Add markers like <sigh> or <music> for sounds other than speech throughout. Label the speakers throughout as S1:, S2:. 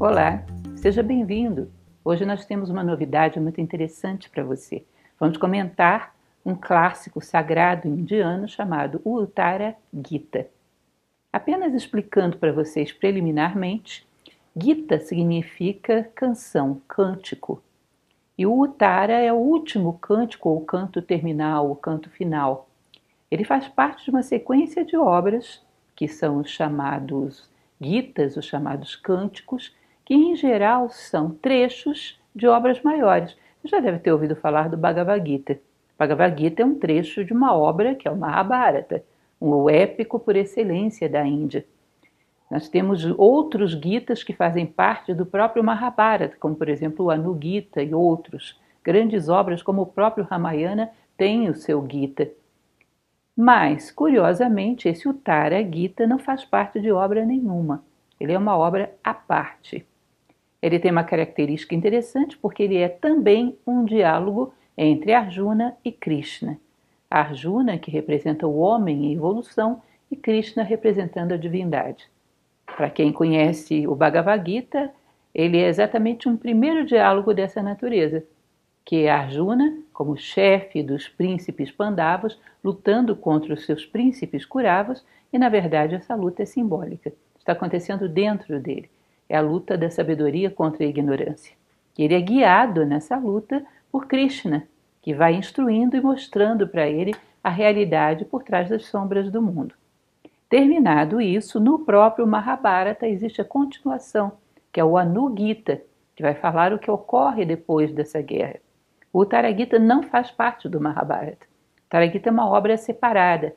S1: Olá, seja bem-vindo. Hoje nós temos uma novidade muito interessante para você. Vamos comentar um clássico sagrado indiano chamado Uttara Gita. Apenas explicando para vocês preliminarmente, Gita significa canção, cântico. E o Uttara é o último cântico, ou canto terminal, o canto final. Ele faz parte de uma sequência de obras que são os chamados Gitas, os chamados cânticos, que em geral são trechos de obras maiores. Você já deve ter ouvido falar do Bhagavad Gita. Bhagavad Gita é um trecho de uma obra que é o Mahabharata, um épico por excelência da Índia. Nós temos outros Gitas que fazem parte do próprio Mahabharata, como por exemplo o Anu Gita e outros. Grandes obras como o próprio Ramayana têm o seu Gita. Mas, curiosamente, esse Uttara Gita não faz parte de obra nenhuma. Ele é uma obra à parte. Ele tem uma característica interessante porque ele é também um diálogo entre Arjuna e Krishna. Arjuna, que representa o homem em evolução, e Krishna representando a divindade. Para quem conhece o Bhagavad Gita, ele é exatamente um primeiro diálogo dessa natureza, que é Arjuna, como chefe dos príncipes Pandavas, lutando contra os seus príncipes Kuravas, e na verdade essa luta é simbólica. Está acontecendo dentro dele é a luta da sabedoria contra a ignorância. Ele é guiado nessa luta por Krishna, que vai instruindo e mostrando para ele a realidade por trás das sombras do mundo. Terminado isso, no próprio Mahabharata existe a continuação, que é o Anugita, que vai falar o que ocorre depois dessa guerra. O Taragita não faz parte do Mahabharata. O Taragita é uma obra separada,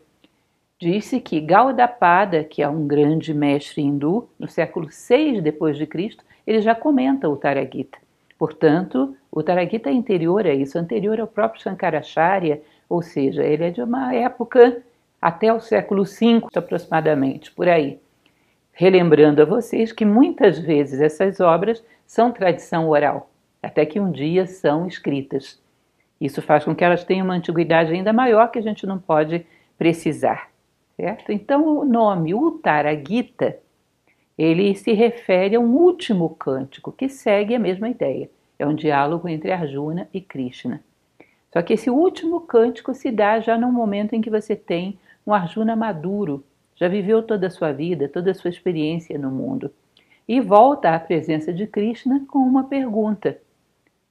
S1: Disse que Gaudapada, que é um grande mestre hindu, no século VI depois de Cristo, ele já comenta o Taragita. Portanto, o Taragita é interior a isso, anterior ao próprio Shankaracharya, ou seja, ele é de uma época até o século V aproximadamente, por aí. Relembrando a vocês que muitas vezes essas obras são tradição oral, até que um dia são escritas. Isso faz com que elas tenham uma antiguidade ainda maior que a gente não pode precisar certo? Então o nome Uttara Gita, ele se refere a um último cântico que segue a mesma ideia. É um diálogo entre Arjuna e Krishna. Só que esse último cântico se dá já num momento em que você tem um Arjuna maduro, já viveu toda a sua vida, toda a sua experiência no mundo, e volta à presença de Krishna com uma pergunta: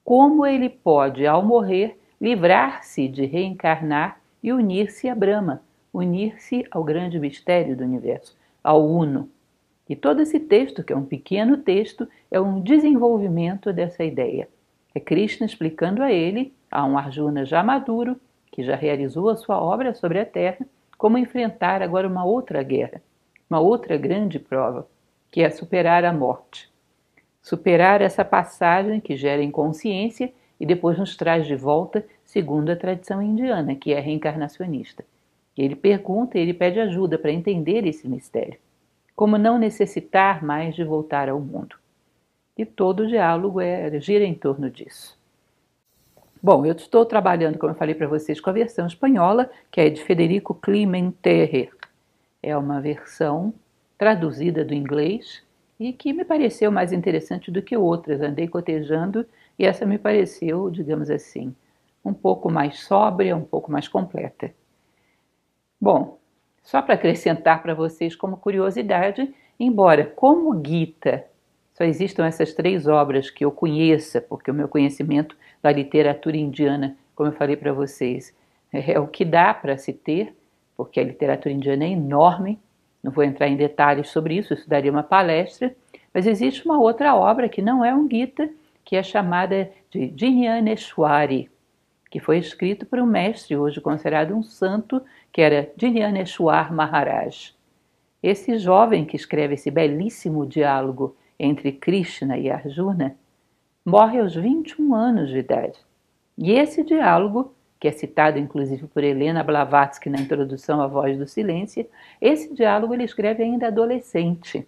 S1: como ele pode, ao morrer, livrar-se de reencarnar e unir-se a Brahma? Unir-se ao grande mistério do universo, ao Uno. E todo esse texto, que é um pequeno texto, é um desenvolvimento dessa ideia. É Krishna explicando a ele, a um Arjuna já maduro, que já realizou a sua obra sobre a Terra, como enfrentar agora uma outra guerra, uma outra grande prova, que é superar a morte. Superar essa passagem que gera inconsciência e depois nos traz de volta, segundo a tradição indiana, que é reencarnacionista. Ele pergunta e ele pede ajuda para entender esse mistério. Como não necessitar mais de voltar ao mundo. E todo o diálogo é, gira em torno disso. Bom, eu estou trabalhando, como eu falei para vocês, com a versão espanhola, que é de Federico Clementerre. É uma versão traduzida do inglês e que me pareceu mais interessante do que outras. Andei cotejando e essa me pareceu, digamos assim, um pouco mais sóbria, um pouco mais completa. Bom, só para acrescentar para vocês como curiosidade, embora como Gita só existam essas três obras que eu conheça, porque o meu conhecimento da literatura indiana, como eu falei para vocês, é o que dá para se ter, porque a literatura indiana é enorme, não vou entrar em detalhes sobre isso, isso daria uma palestra, mas existe uma outra obra que não é um Gita, que é chamada de Jnaneshwari, que foi escrito por um mestre hoje considerado um santo, que era Jnaneshwar Maharaj. Esse jovem que escreve esse belíssimo diálogo entre Krishna e Arjuna morre aos 21 anos de idade. E esse diálogo, que é citado inclusive por Helena Blavatsky na introdução à Voz do Silêncio, esse diálogo ele escreve ainda adolescente.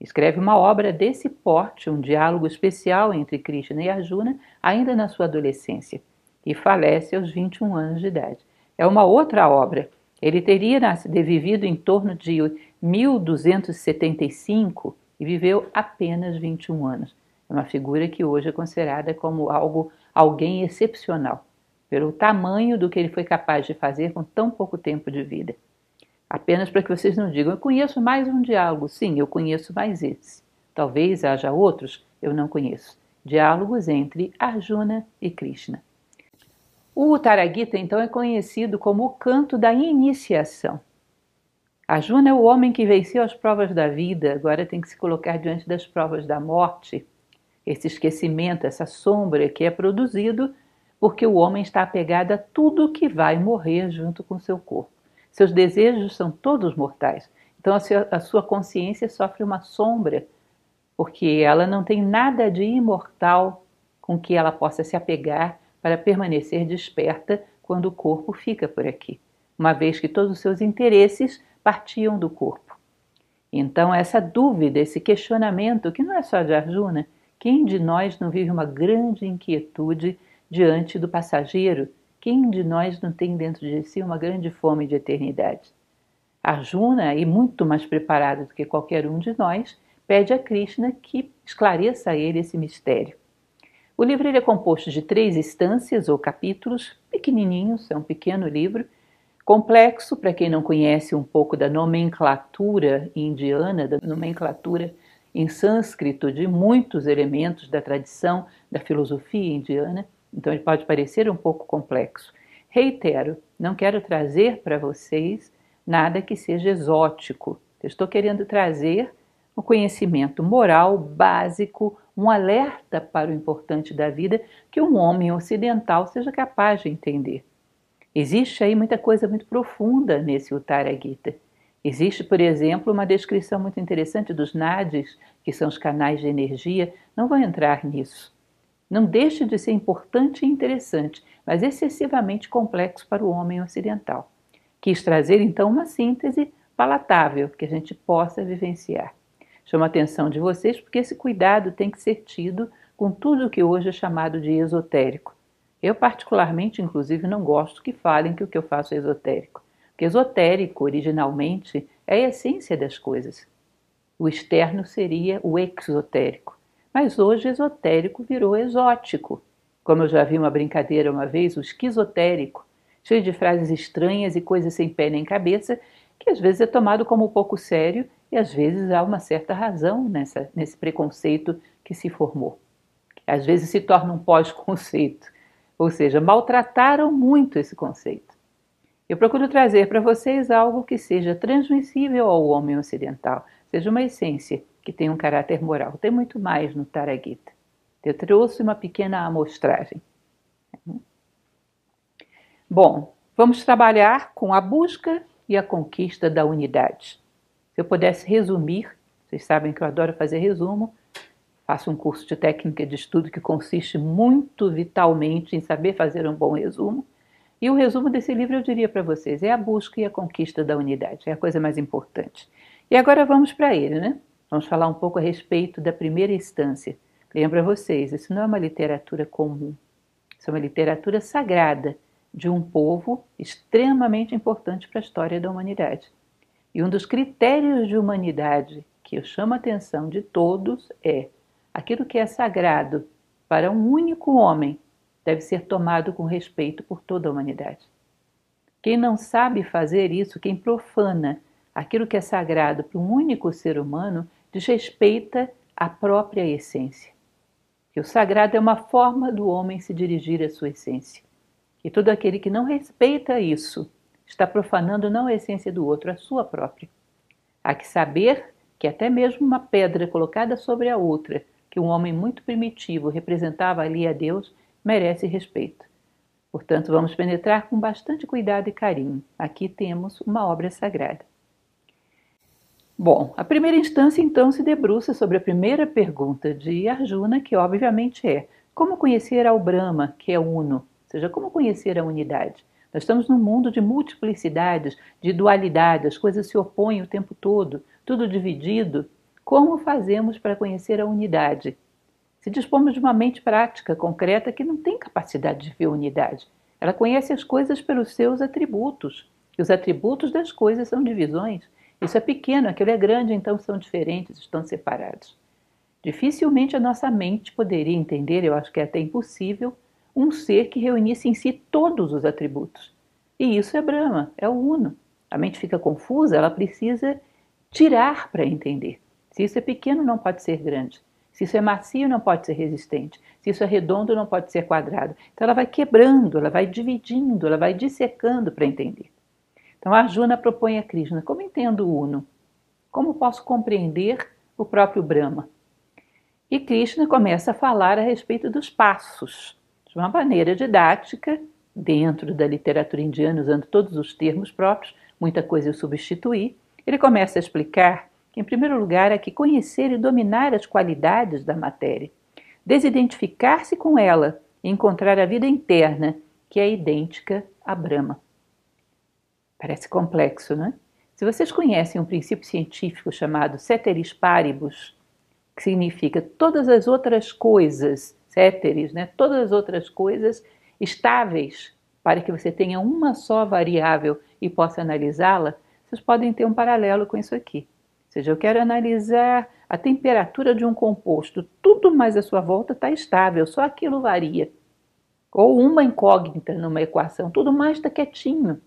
S1: Escreve uma obra desse porte, um diálogo especial entre Krishna e Arjuna, ainda na sua adolescência e falece aos 21 anos de idade. É uma outra obra. Ele teria vivido em torno de 1275 e viveu apenas 21 anos. É uma figura que hoje é considerada como algo, alguém excepcional, pelo tamanho do que ele foi capaz de fazer com tão pouco tempo de vida. Apenas para que vocês não digam, eu conheço mais um diálogo. Sim, eu conheço mais esse. Talvez haja outros, eu não conheço. Diálogos entre Arjuna e Krishna. O Taragita, então, é conhecido como o canto da iniciação. Arjuna é o homem que venceu as provas da vida, agora tem que se colocar diante das provas da morte. Esse esquecimento, essa sombra que é produzido porque o homem está apegado a tudo que vai morrer junto com seu corpo. Seus desejos são todos mortais. Então a sua consciência sofre uma sombra, porque ela não tem nada de imortal com que ela possa se apegar para permanecer desperta quando o corpo fica por aqui, uma vez que todos os seus interesses partiam do corpo. Então, essa dúvida, esse questionamento, que não é só de Arjuna, quem de nós não vive uma grande inquietude diante do passageiro? Quem de nós não tem dentro de si uma grande fome de eternidade? Arjuna, e muito mais preparado do que qualquer um de nós, pede a Krishna que esclareça a ele esse mistério. O livro é composto de três instâncias ou capítulos, pequenininhos, é um pequeno livro, complexo para quem não conhece um pouco da nomenclatura indiana, da nomenclatura em sânscrito de muitos elementos da tradição da filosofia indiana, então ele pode parecer um pouco complexo. Reitero, não quero trazer para vocês nada que seja exótico. Eu estou querendo trazer um conhecimento moral básico, um alerta para o importante da vida que um homem ocidental seja capaz de entender. Existe aí muita coisa muito profunda nesse Uttara Gita. Existe, por exemplo, uma descrição muito interessante dos nadis, que são os canais de energia. Não vou entrar nisso. Não deixa de ser importante e interessante, mas excessivamente complexo para o homem ocidental. Quis trazer então uma síntese palatável que a gente possa vivenciar. Chamo a atenção de vocês porque esse cuidado tem que ser tido com tudo o que hoje é chamado de esotérico. Eu, particularmente, inclusive, não gosto que falem que o que eu faço é esotérico. Porque esotérico, originalmente, é a essência das coisas. O externo seria o exotérico. Mas hoje esotérico virou exótico. Como eu já vi uma brincadeira uma vez, o esquizotérico, cheio de frases estranhas e coisas sem pé nem cabeça, que às vezes é tomado como pouco sério e às vezes há uma certa razão nessa, nesse preconceito que se formou. Às vezes se torna um pós-conceito, ou seja, maltrataram muito esse conceito. Eu procuro trazer para vocês algo que seja transmissível ao homem ocidental, seja uma essência que tenha um caráter moral. Tem muito mais no Taragita. Eu trouxe uma pequena amostragem. Bom, vamos trabalhar com a busca e a conquista da unidade. Se eu pudesse resumir, vocês sabem que eu adoro fazer resumo, faço um curso de técnica de estudo que consiste muito vitalmente em saber fazer um bom resumo. E o resumo desse livro eu diria para vocês: é a busca e a conquista da unidade, é a coisa mais importante. E agora vamos para ele, né? Vamos falar um pouco a respeito da primeira instância. Lembro a vocês, isso não é uma literatura comum, isso é uma literatura sagrada de um povo extremamente importante para a história da humanidade. E um dos critérios de humanidade que eu chamo a atenção de todos é aquilo que é sagrado para um único homem deve ser tomado com respeito por toda a humanidade. Quem não sabe fazer isso, quem profana aquilo que é sagrado para um único ser humano, desrespeita a própria essência. Que o sagrado é uma forma do homem se dirigir à sua essência. E todo aquele que não respeita isso está profanando não a essência do outro, a sua própria. Há que saber que até mesmo uma pedra colocada sobre a outra, que um homem muito primitivo representava ali a Deus, merece respeito. Portanto, vamos penetrar com bastante cuidado e carinho. Aqui temos uma obra sagrada. Bom, a primeira instância então se debruça sobre a primeira pergunta de Arjuna, que obviamente é: como conhecer ao Brahma, que é uno? Ou seja, como conhecer a unidade? Nós estamos num mundo de multiplicidades, de dualidade, as coisas se opõem o tempo todo, tudo dividido. Como fazemos para conhecer a unidade? Se dispomos de uma mente prática, concreta, que não tem capacidade de ver unidade. Ela conhece as coisas pelos seus atributos. E os atributos das coisas são divisões. Isso é pequeno, aquilo é grande, então são diferentes, estão separados. Dificilmente a nossa mente poderia entender, eu acho que é até impossível, um ser que reunisse em si todos os atributos. E isso é Brahma, é o Uno. A mente fica confusa, ela precisa tirar para entender. Se isso é pequeno, não pode ser grande. Se isso é macio, não pode ser resistente. Se isso é redondo, não pode ser quadrado. Então ela vai quebrando, ela vai dividindo, ela vai dissecando para entender. Então Arjuna propõe a Krishna: como entendo o Uno? Como posso compreender o próprio Brahma? E Krishna começa a falar a respeito dos passos, de uma maneira didática, dentro da literatura indiana, usando todos os termos próprios, muita coisa eu substituí. Ele começa a explicar que, em primeiro lugar, é que conhecer e dominar as qualidades da matéria, desidentificar-se com ela e encontrar a vida interna, que é idêntica a Brahma. Parece complexo, não é? Se vocês conhecem um princípio científico chamado ceteris paribus, que significa todas as outras coisas, ceteris, né? todas as outras coisas estáveis para que você tenha uma só variável e possa analisá-la, vocês podem ter um paralelo com isso aqui seja, eu quero analisar a temperatura de um composto, tudo mais à sua volta está estável, só aquilo varia. Ou uma incógnita numa equação, tudo mais está quietinho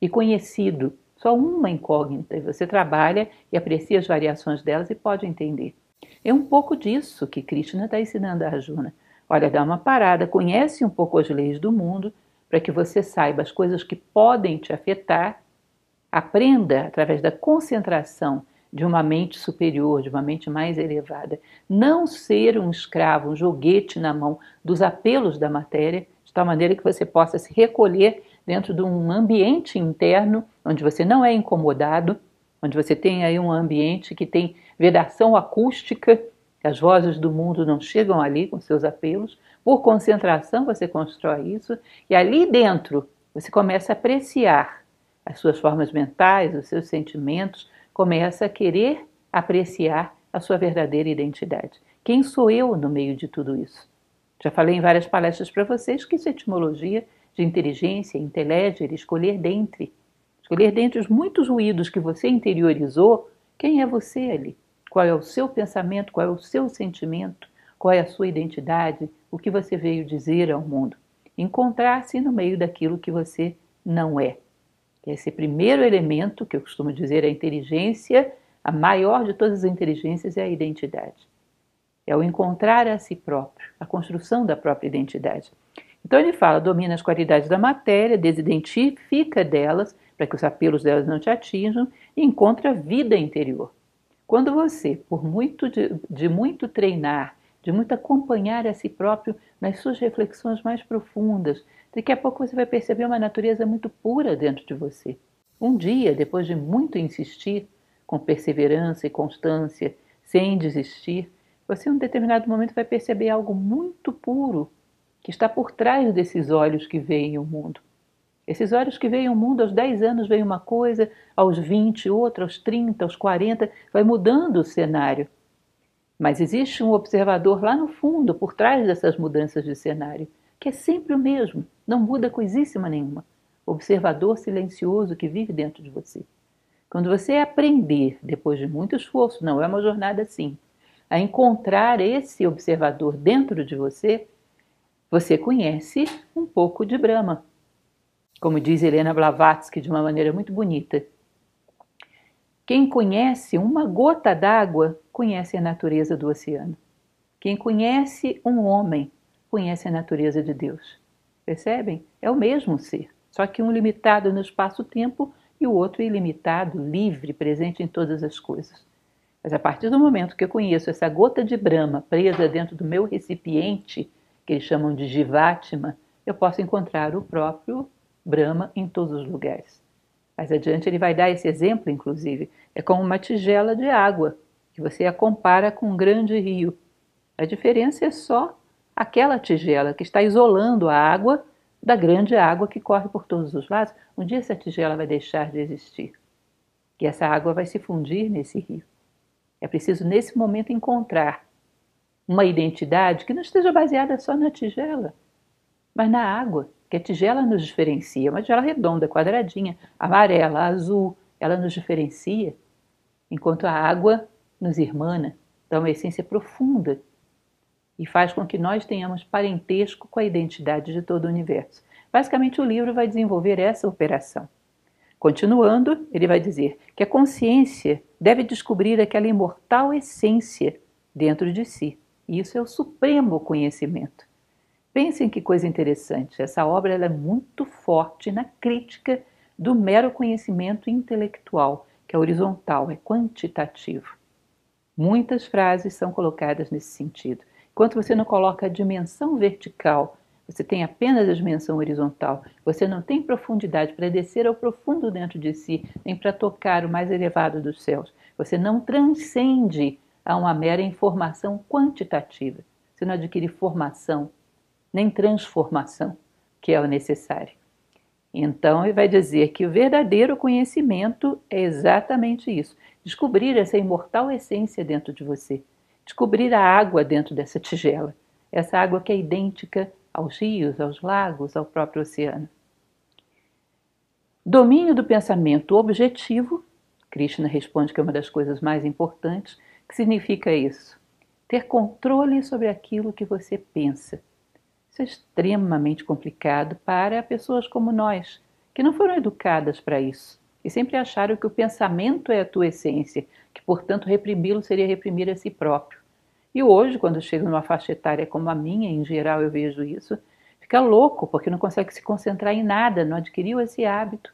S1: e conhecido, só uma incógnita. E você trabalha e aprecia as variações delas e pode entender. É um pouco disso que Krishna está ensinando a Arjuna. Olha, dá uma parada, conhece um pouco as leis do mundo, para que você saiba as coisas que podem te afetar, aprenda através da concentração de uma mente superior, de uma mente mais elevada. Não ser um escravo, um joguete na mão dos apelos da matéria, de tal maneira que você possa se recolher dentro de um ambiente interno onde você não é incomodado, onde você tem aí um ambiente que tem vedação acústica, as vozes do mundo não chegam ali com seus apelos. Por concentração você constrói isso e ali dentro você começa a apreciar as suas formas mentais, os seus sentimentos, começa a querer apreciar a sua verdadeira identidade. Quem sou eu no meio de tudo isso? Já falei em várias palestras para vocês que isso é etimologia de inteligência, inteligere, escolher dentre. Escolher dentre os muitos ruídos que você interiorizou, quem é você ali? Qual é o seu pensamento, qual é o seu sentimento, qual é a sua identidade, o que você veio dizer ao mundo. Encontrar-se no meio daquilo que você não é. Esse primeiro elemento, que eu costumo dizer, é a inteligência, a maior de todas as inteligências é a identidade. É o encontrar a si próprio, a construção da própria identidade. Então ele fala, domina as qualidades da matéria, desidentifica delas, para que os apelos delas não te atinjam, e encontra vida interior. Quando você, por muito de, de muito treinar, de muito acompanhar a si próprio nas suas reflexões mais profundas, Daqui a pouco você vai perceber uma natureza muito pura dentro de você. Um dia, depois de muito insistir, com perseverança e constância, sem desistir, você em um determinado momento vai perceber algo muito puro que está por trás desses olhos que veem o mundo. Esses olhos que veem o mundo, aos 10 anos veem uma coisa, aos 20 outra, aos 30, aos 40, vai mudando o cenário. Mas existe um observador lá no fundo, por trás dessas mudanças de cenário, que é sempre o mesmo, não muda coisíssima nenhuma. Observador silencioso que vive dentro de você. Quando você aprender, depois de muito esforço, não é uma jornada assim, a encontrar esse observador dentro de você, você conhece um pouco de Brahma. Como diz Helena Blavatsky de uma maneira muito bonita. Quem conhece uma gota d'água conhece a natureza do oceano. Quem conhece um homem conhece a natureza de Deus. Percebem? É o mesmo ser, só que um limitado no espaço-tempo e o outro ilimitado, livre, presente em todas as coisas. Mas a partir do momento que eu conheço essa gota de Brahma presa dentro do meu recipiente, que eles chamam de Jivatma, eu posso encontrar o próprio Brahma em todos os lugares. Mais adiante ele vai dar esse exemplo, inclusive. É como uma tigela de água, que você a compara com um grande rio. A diferença é só aquela tigela que está isolando a água da grande água que corre por todos os lados, um dia essa tigela vai deixar de existir. E essa água vai se fundir nesse rio. É preciso, nesse momento, encontrar uma identidade que não esteja baseada só na tigela, mas na água, que a tigela nos diferencia. Uma tigela redonda, quadradinha, amarela, azul, ela nos diferencia. enquanto a água nos irmana, dá uma essência profunda e faz com que nós tenhamos parentesco com a identidade de todo o universo. Basicamente, o livro vai desenvolver essa operação. Continuando, ele vai dizer que a consciência deve descobrir aquela imortal essência dentro de si. E isso é o supremo conhecimento. Pensem que coisa interessante. Essa obra é muito forte na crítica do mero conhecimento intelectual, que é horizontal, é quantitativo. Muitas frases são colocadas nesse sentido. Enquanto você não coloca a dimensão vertical você tem apenas a dimensão horizontal. Você não tem profundidade para descer ao profundo dentro de si, nem para tocar o mais elevado dos céus. Você não transcende a uma mera informação quantitativa. Você não adquire formação, nem transformação, que é o necessário. Então, ele vai dizer que o verdadeiro conhecimento é exatamente isso: descobrir essa imortal essência dentro de você, descobrir a água dentro dessa tigela, essa água que é idêntica aos rios, aos lagos, ao próprio oceano. Domínio do pensamento objetivo, Krishna responde que é uma das coisas mais importantes, que significa isso? Ter controle sobre aquilo que você pensa. Isso é extremamente complicado para pessoas como nós, que não foram educadas para isso e sempre acharam que o pensamento é a tua essência, que portanto reprimi-lo seria reprimir a si próprio. E hoje, quando chega numa faixa etária como a minha, em geral eu vejo isso, fica louco porque não consegue se concentrar em nada, não adquiriu esse hábito.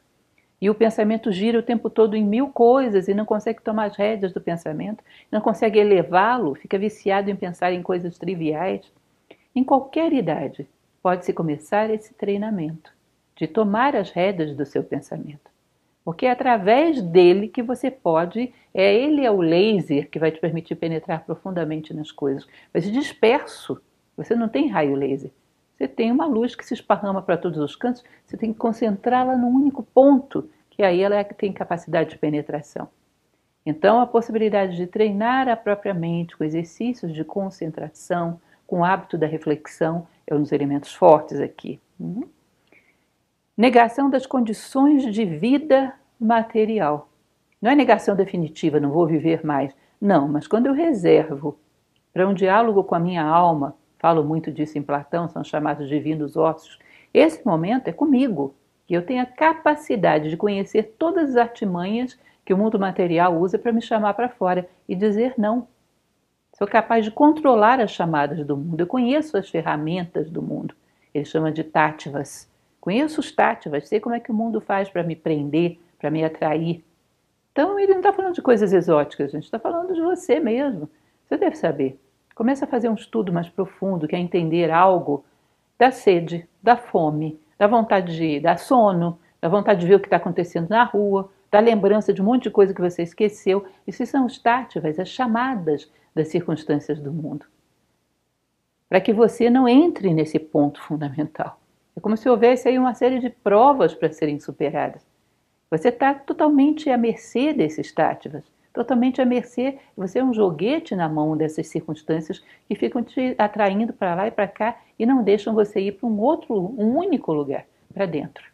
S1: E o pensamento gira o tempo todo em mil coisas e não consegue tomar as rédeas do pensamento, não consegue elevá-lo, fica viciado em pensar em coisas triviais. Em qualquer idade, pode-se começar esse treinamento de tomar as rédeas do seu pensamento. Porque é através dele que você pode, é ele é o laser que vai te permitir penetrar profundamente nas coisas. Mas disperso, você não tem raio laser. Você tem uma luz que se esparrama para todos os cantos, você tem que concentrá-la num único ponto, que aí ela é tem capacidade de penetração. Então, a possibilidade de treinar a própria mente com exercícios de concentração, com o hábito da reflexão, é um dos elementos fortes aqui. Uhum. Negação das condições de vida material. Não é negação definitiva, não vou viver mais. Não, mas quando eu reservo para um diálogo com a minha alma, falo muito disso em Platão, são chamados divinos ossos, esse momento é comigo. E eu tenho a capacidade de conhecer todas as artimanhas que o mundo material usa para me chamar para fora e dizer não. Sou capaz de controlar as chamadas do mundo. Eu conheço as ferramentas do mundo. Ele chama de tátivas. Conheço os tátivas, sei como é que o mundo faz para me prender, para me atrair. Então ele não está falando de coisas exóticas, a gente está falando de você mesmo. Você deve saber. Começa a fazer um estudo mais profundo, quer entender algo da sede, da fome, da vontade de ir, da sono, da vontade de ver o que está acontecendo na rua, da lembrança de um monte de coisa que você esqueceu. Isso são os tátivas, as chamadas das circunstâncias do mundo. Para que você não entre nesse ponto fundamental. É como se houvesse aí uma série de provas para serem superadas. Você está totalmente à mercê desses tátivas, totalmente à mercê. Você é um joguete na mão dessas circunstâncias que ficam te atraindo para lá e para cá e não deixam você ir para um outro, um único lugar, para dentro.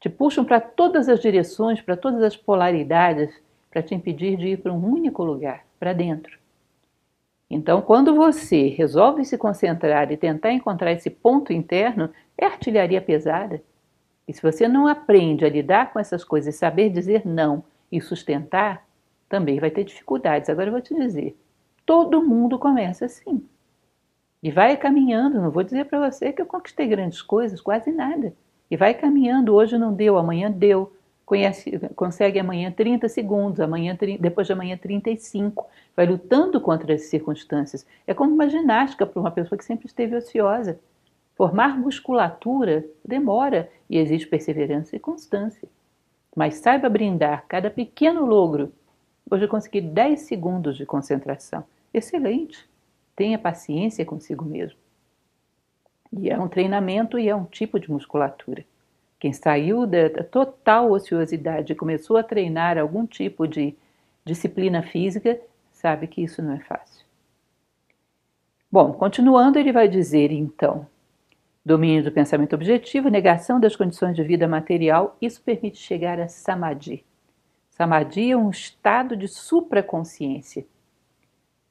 S1: Te puxam para todas as direções, para todas as polaridades, para te impedir de ir para um único lugar, para dentro. Então, quando você resolve se concentrar e tentar encontrar esse ponto interno, é artilharia pesada. E se você não aprende a lidar com essas coisas, saber dizer não e sustentar, também vai ter dificuldades. Agora eu vou te dizer, todo mundo começa assim. E vai caminhando, não vou dizer para você que eu conquistei grandes coisas, quase nada. E vai caminhando, hoje não deu, amanhã deu, conhece, consegue amanhã 30 segundos, amanhã, depois de amanhã 35, vai lutando contra as circunstâncias. É como uma ginástica para uma pessoa que sempre esteve ociosa. Formar musculatura demora e exige perseverança e constância. Mas saiba brindar cada pequeno logro. Hoje eu consegui 10 segundos de concentração. Excelente! Tenha paciência consigo mesmo. E é um treinamento e é um tipo de musculatura. Quem saiu da total ociosidade e começou a treinar algum tipo de disciplina física, sabe que isso não é fácil. Bom, continuando, ele vai dizer então: domínio do pensamento objetivo, negação das condições de vida material, isso permite chegar a samadhi. Samadhi é um estado de supraconsciência,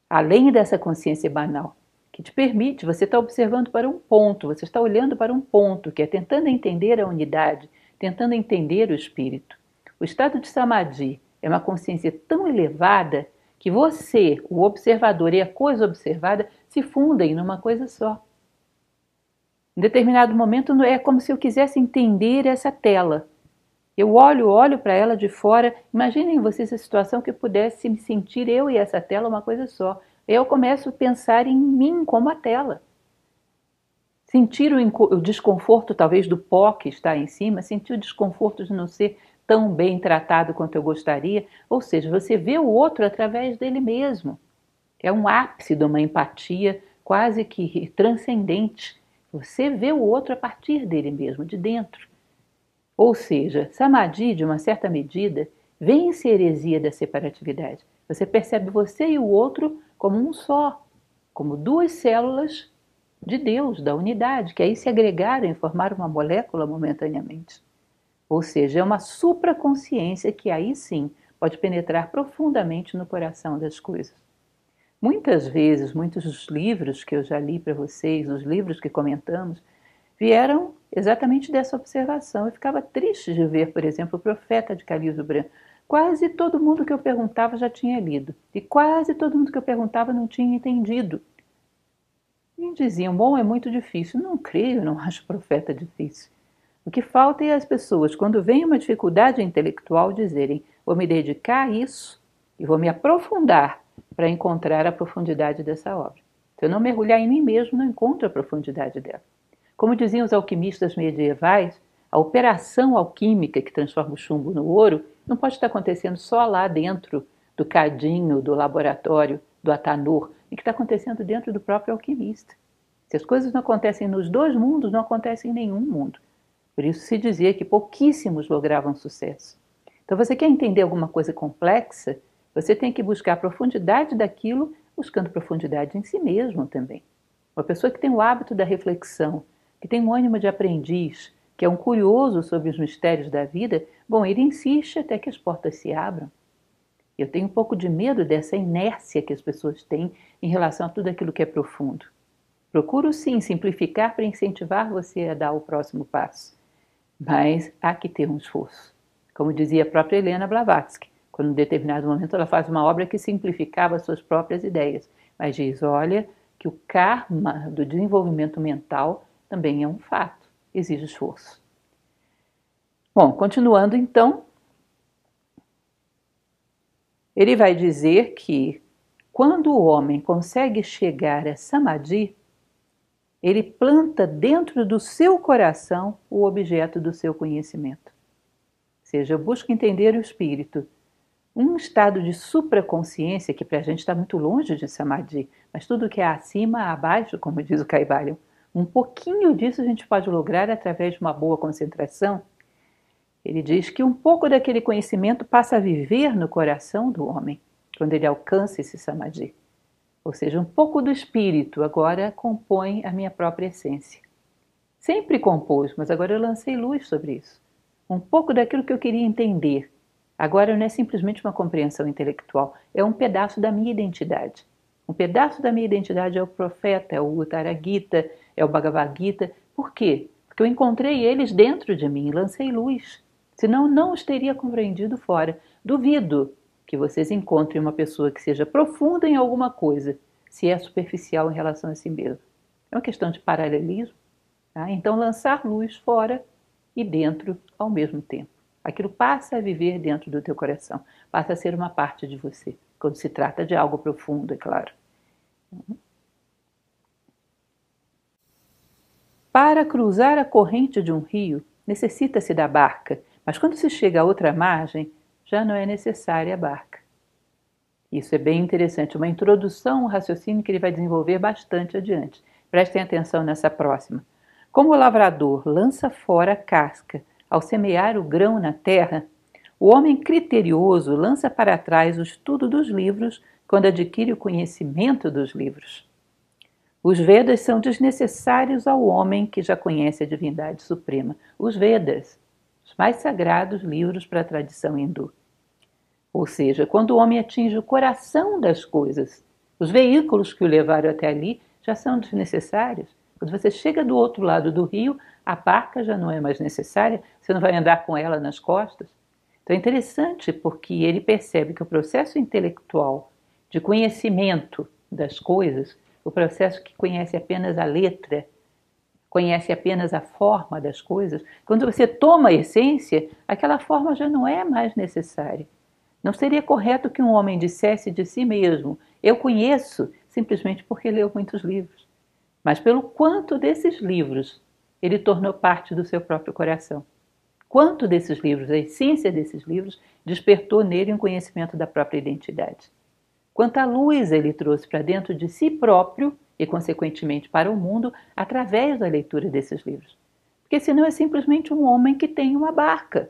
S1: além dessa consciência banal, que te permite, você está observando para um ponto, você está olhando para um ponto, que é tentando entender a unidade, tentando entender o espírito. O estado de Samadhi é uma consciência tão elevada que você, o observador e a coisa observada se fundem numa coisa só. Em determinado momento é como se eu quisesse entender essa tela. Eu olho, olho para ela de fora. Imaginem vocês a situação que eu pudesse me sentir eu e essa tela uma coisa só. Eu começo a pensar em mim como a tela. Sentir o, desconforto, talvez, do pó que está em cima, sentir o desconforto de não ser tão bem tratado quanto eu gostaria. Ou seja, você vê o outro através dele mesmo. É um ápice de uma empatia quase que transcendente. Você vê o outro a partir dele mesmo, de dentro. Ou seja, Samadhi, de uma certa medida, vence a heresia da separatividade. Você percebe você e o outro como um só, como duas células de Deus, da unidade, que aí se agregaram e formaram uma molécula momentaneamente. Ou seja, é uma supraconsciência que aí sim pode penetrar profundamente no coração das coisas. Muitas vezes, muitos dos livros que eu já li para vocês, os livros que comentamos, vieram exatamente dessa observação. Eu ficava triste de ver, por exemplo, o Profeta de Calil Branco. Quase todo mundo que eu perguntava já tinha lido, e quase todo mundo que eu perguntava não tinha entendido. E diziam: bom, é muito difícil. Não creio, não <laughs> acho profeta difícil. O que falta é as pessoas, quando vem uma dificuldade intelectual, dizerem: vou me dedicar a isso e vou me aprofundar para encontrar a profundidade dessa obra. Se eu não mergulhar em mim mesmo, não encontro a profundidade dela. Como diziam os alquimistas medievais, a operação alquímica que transforma o chumbo no ouro não pode estar acontecendo só lá dentro do cadinho, do laboratório, do atanur, e que está acontecendo dentro do próprio alquimista. Se as coisas não acontecem nos dois mundos, não acontecem em nenhum mundo. Por isso se dizia que pouquíssimos logravam sucesso. Então, você quer entender alguma coisa complexa, você tem que buscar a profundidade daquilo, buscando profundidade em si mesmo também. Uma pessoa que tem o hábito da reflexão, que tem um ânimo de aprendiz, que é um curioso sobre os mistérios da vida, bom, ele insiste até que as portas se abram. Eu tenho um pouco de medo dessa inércia que as pessoas têm em relação a tudo aquilo que é profundo. Procuro sim simplificar para incentivar você a dar o próximo passo mas há que ter um esforço. Como dizia a própria Helena Blavatsky, quando em determinado momento ela faz uma obra que simplificava suas próprias ideias, mas diz: olha, que o karma do desenvolvimento mental também é um fato, exige esforço. Bom, continuando então, ele vai dizer que quando o homem consegue chegar a samadhi, ele planta dentro do seu coração o objeto do seu conhecimento. Ou seja, eu busco entender o espírito. Um estado de supraconsciência, que para a gente está muito longe de samadhi, mas tudo que é acima, abaixo, como diz o Kaivalya, um pouquinho disso a gente pode lograr através de uma boa concentração. Ele diz que um pouco daquele conhecimento passa a viver no coração do homem, quando ele alcança esse samadhi. Ou seja, um pouco do espírito agora compõe a minha própria essência. Sempre compôs, mas agora eu lancei luz sobre isso. Um pouco daquilo que eu queria entender. Agora não é simplesmente uma compreensão intelectual, é um pedaço da minha identidade. Um pedaço da minha identidade é o profeta, é o Uttara Gita, é o Bhagavad Gita. Por quê? Porque eu encontrei eles dentro de mim, lancei luz. Senão não os teria compreendido fora. Duvido que vocês encontrem uma pessoa que seja profunda em alguma coisa, se é superficial em relação a si mesmo. É uma questão de paralelismo. Tá? Então, lançar luz fora e dentro ao mesmo tempo. Aquilo passa a viver dentro do teu coração, passa a ser uma parte de você, quando se trata de algo profundo, é claro. Para cruzar a corrente de um rio, necessita-se da barca, mas quando se chega à outra margem, já não é necessária a barca. Isso é bem interessante, uma introdução, um raciocínio que ele vai desenvolver bastante adiante. Prestem atenção nessa próxima. Como o lavrador lança fora a casca ao semear o grão na terra, o homem criterioso lança para trás o estudo dos livros quando adquire o conhecimento dos livros. Os Vedas são desnecessários ao homem que já conhece a divindade suprema. Os Vedas, os mais sagrados livros para a tradição hindu. Ou seja, quando o homem atinge o coração das coisas, os veículos que o levaram até ali já são desnecessários. Quando você chega do outro lado do rio, a barca já não é mais necessária, você não vai andar com ela nas costas. Então é interessante porque ele percebe que o processo intelectual de conhecimento das coisas, o processo que conhece apenas a letra, conhece apenas a forma das coisas, quando você toma a essência, aquela forma já não é mais necessária. Não seria correto que um homem dissesse de si mesmo: Eu conheço, simplesmente porque leu muitos livros, mas pelo quanto desses livros ele tornou parte do seu próprio coração. Quanto desses livros, a essência desses livros, despertou nele um conhecimento da própria identidade. Quanta luz ele trouxe para dentro de si próprio e, consequentemente, para o mundo através da leitura desses livros. Porque senão é simplesmente um homem que tem uma barca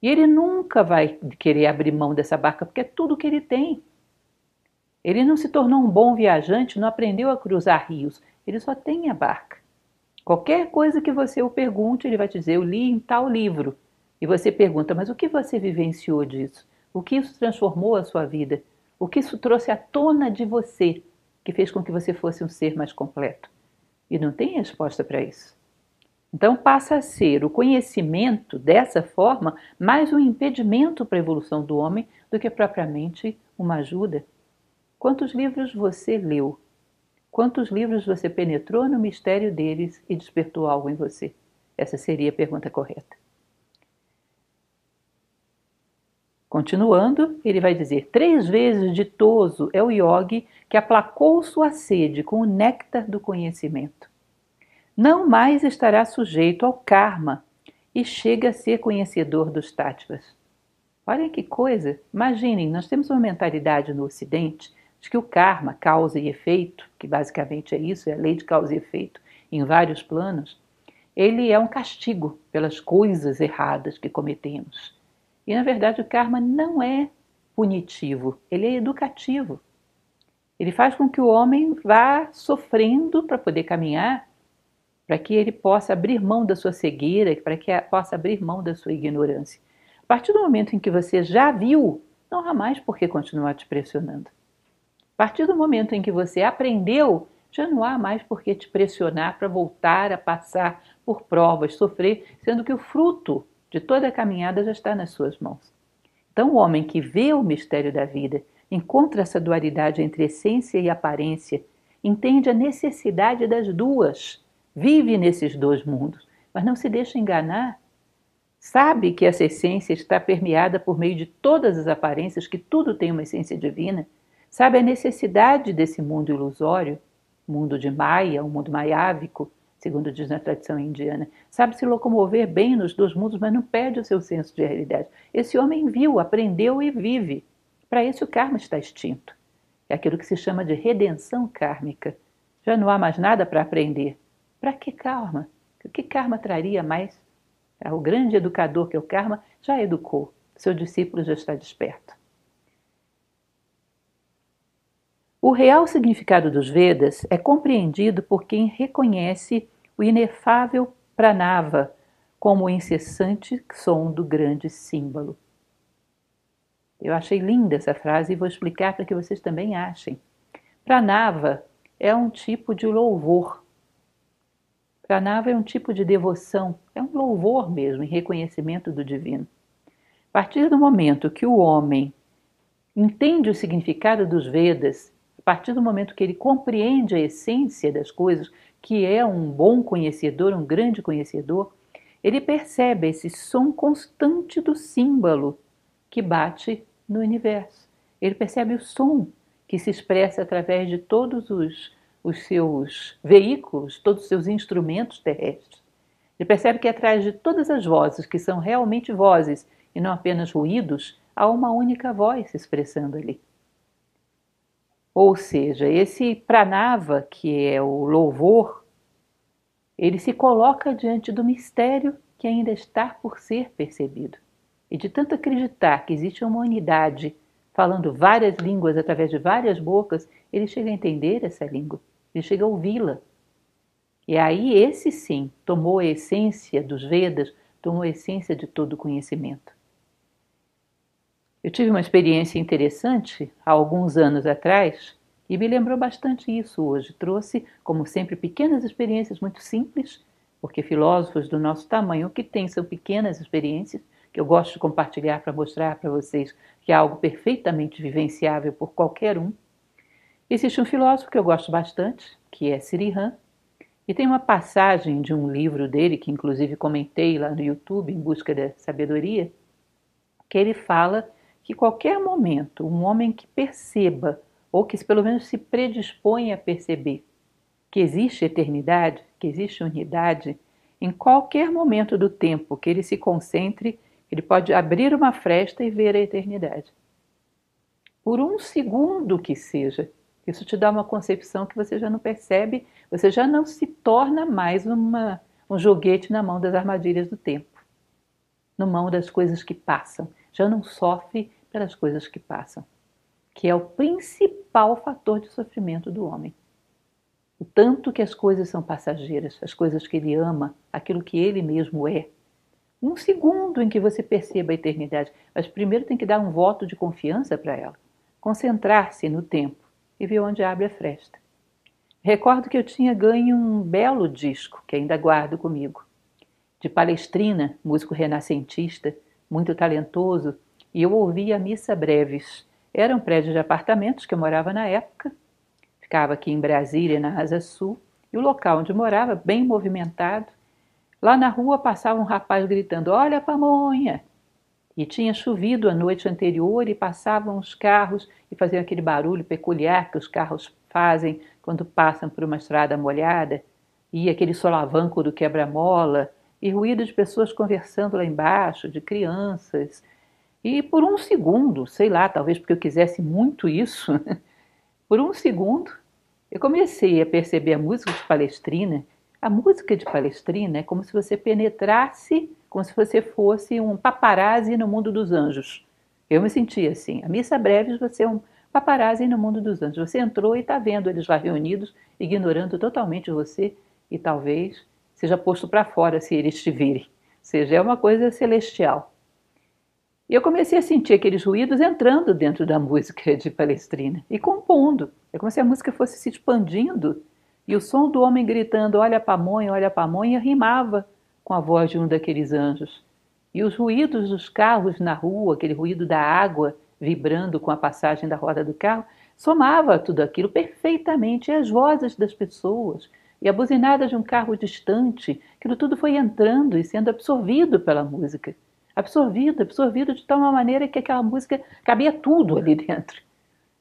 S1: e ele nunca vai querer abrir mão dessa barca, porque é tudo que ele tem. Ele não se tornou um bom viajante, não aprendeu a cruzar rios, ele só tem a barca. Qualquer coisa que você o pergunte, ele vai te dizer: Eu li em tal livro. E você pergunta: Mas o que você vivenciou disso? O que isso transformou a sua vida? O que isso trouxe à tona de você, que fez com que você fosse um ser mais completo? E não tem resposta para isso. Então passa a ser o conhecimento dessa forma mais um impedimento para a evolução do homem do que propriamente uma ajuda. Quantos livros você leu? Quantos livros você penetrou no mistério deles e despertou algo em você? Essa seria a pergunta correta. Continuando, ele vai dizer: três vezes ditoso é o yogi que aplacou sua sede com o néctar do conhecimento não mais estará sujeito ao karma e chega a ser conhecedor dos tattvas. Olha que coisa! Imaginem, nós temos uma mentalidade no Ocidente de que o karma, causa e efeito, que basicamente é isso, é a lei de causa e efeito em vários planos, ele é um castigo pelas coisas erradas que cometemos. E na verdade o karma não é punitivo, ele é educativo. Ele faz com que o homem vá sofrendo para poder caminhar para que ele possa abrir mão da sua cegueira, para que possa abrir mão da sua ignorância. A partir do momento em que você já viu, não há mais por que continuar te pressionando. A partir do momento em que você aprendeu, já não há mais por que te pressionar para voltar a passar por provas, sofrer, sendo que o fruto de toda a caminhada já está nas suas mãos. Então, o homem que vê o mistério da vida, encontra essa dualidade entre essência e aparência, entende a necessidade das duas vive nesses dois mundos, mas não se deixa enganar. Sabe que essa essência está permeada por meio de todas as aparências, que tudo tem uma essência divina. Sabe a necessidade desse mundo ilusório, mundo de Maia, um mundo maiávico, segundo diz na tradição indiana. Sabe se locomover bem nos dois mundos, mas não perde o seu senso de realidade. Esse homem viu, aprendeu e vive. Para esse o karma está extinto. É aquilo que se chama de redenção kármica. Já não há mais nada para aprender. Para que karma? O que karma traria mais? O grande educador que é o karma já educou, seu discípulo já está desperto. O real significado dos Vedas é compreendido por quem reconhece o inefável pranava como o incessante som do grande símbolo. Eu achei linda essa frase e vou explicar para que vocês também achem. Pranava é um tipo de louvor Pranava é um tipo de devoção, é um louvor mesmo, em reconhecimento do divino. A partir do momento que o homem entende o significado dos Vedas, partir do momento que ele compreende a essência das coisas, que é um bom conhecedor, um grande conhecedor, ele percebe esse som constante do símbolo que bate no universo. Ele percebe o som que se expressa através de todos os os seus veículos, todos os seus instrumentos terrestres. Ele percebe que atrás de todas as vozes, que são realmente vozes e não apenas ruídos, há uma única voz se expressando ali. Ou seja, esse pranava, que é o louvor, ele se coloca diante do mistério que ainda está por ser percebido. E de tanto acreditar que existe uma unidade falando várias línguas através de várias bocas, ele chega a entender essa língua. Ele chega a ouvi-la. E aí, esse sim tomou a essência dos Vedas, tomou a essência de todo o conhecimento. Eu tive uma experiência interessante há alguns anos atrás e me lembrou bastante isso hoje. Trouxe, como sempre, pequenas experiências muito simples, porque filósofos do nosso tamanho o que tem são pequenas experiências que eu gosto de compartilhar para mostrar para vocês que é algo perfeitamente vivenciável por qualquer um. Existe um filósofo que eu gosto bastante, que é Sirihan, e tem uma passagem de um livro dele, que inclusive comentei lá no YouTube, Em Busca da Sabedoria, que ele fala que qualquer momento um homem que perceba, ou que pelo menos se predispõe a perceber, que existe eternidade, que existe unidade, em qualquer momento do tempo que ele se concentre, ele pode abrir uma fresta e ver a eternidade. Por um segundo que seja, isso te dá uma concepção que você já não percebe, você já não se torna mais uma, um joguete na mão das armadilhas do tempo, na mão das coisas que passam, já não sofre pelas coisas que passam, que é o principal fator de sofrimento do homem. O tanto que as coisas são passageiras, as coisas que ele ama, aquilo que ele mesmo é. Um segundo em que você perceba a eternidade, mas primeiro tem que dar um voto de confiança para ela, concentrar-se no tempo e ver onde abre a fresta. Recordo que eu tinha ganho um belo disco, que ainda guardo comigo, de Palestrina, músico renascentista, muito talentoso, e eu ouvia missa breves. Era um prédio de apartamentos que eu morava na época, ficava aqui em Brasília, na Asa Sul, e o local onde morava, bem movimentado. Lá na rua passava um rapaz gritando: Olha a pamonha! E tinha chovido a noite anterior e passavam os carros e faziam aquele barulho peculiar que os carros fazem quando passam por uma estrada molhada, e aquele solavanco do quebra-mola, e ruído de pessoas conversando lá embaixo, de crianças. E por um segundo, sei lá, talvez porque eu quisesse muito isso, <laughs> por um segundo eu comecei a perceber a música de Palestrina. A música de Palestrina é como se você penetrasse como se você fosse um paparazzi no mundo dos anjos. Eu me sentia assim. A missa breves, você é um paparazzi no mundo dos anjos. Você entrou e está vendo eles lá reunidos, ignorando totalmente você e talvez seja posto para fora se eles te virem. Ou seja, é uma coisa celestial. E eu comecei a sentir aqueles ruídos entrando dentro da <laughs> música de Palestrina e compondo. É como se a música fosse se expandindo e o som do homem gritando: Olha a pamonha, olha a pamonha, rimava com a voz de um daqueles anjos. E os ruídos dos carros na rua, aquele ruído da água vibrando com a passagem da roda do carro, somava tudo aquilo perfeitamente. E as vozes das pessoas, e a buzinada de um carro distante, aquilo tudo foi entrando e sendo absorvido pela música. Absorvido, absorvido de tal maneira que aquela música cabia tudo ali dentro.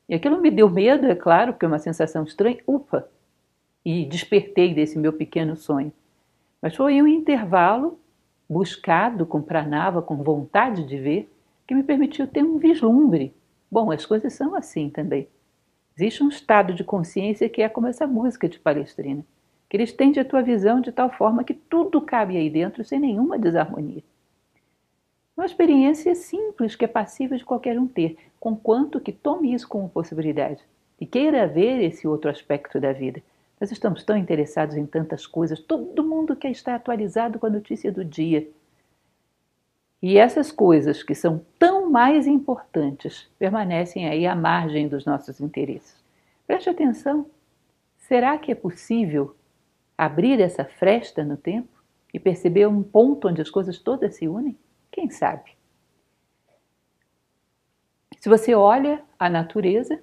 S1: E aquilo me deu medo, é claro, porque é uma sensação estranha. Upa! E despertei desse meu pequeno sonho. Mas foi um intervalo buscado com pranava, com vontade de ver, que me permitiu ter um vislumbre. Bom, as coisas são assim também. Existe um estado de consciência que é como essa música de Palestrina, que ele estende a tua visão de tal forma que tudo cabe aí dentro sem nenhuma desarmonia. Uma experiência simples que é passível de qualquer um ter, conquanto que tome isso como possibilidade e queira ver esse outro aspecto da vida, nós estamos tão interessados em tantas coisas, todo mundo quer estar atualizado com a notícia do dia. E essas coisas que são tão mais importantes permanecem aí à margem dos nossos interesses. Preste atenção: será que é possível abrir essa fresta no tempo e perceber um ponto onde as coisas todas se unem? Quem sabe? Se você olha a natureza,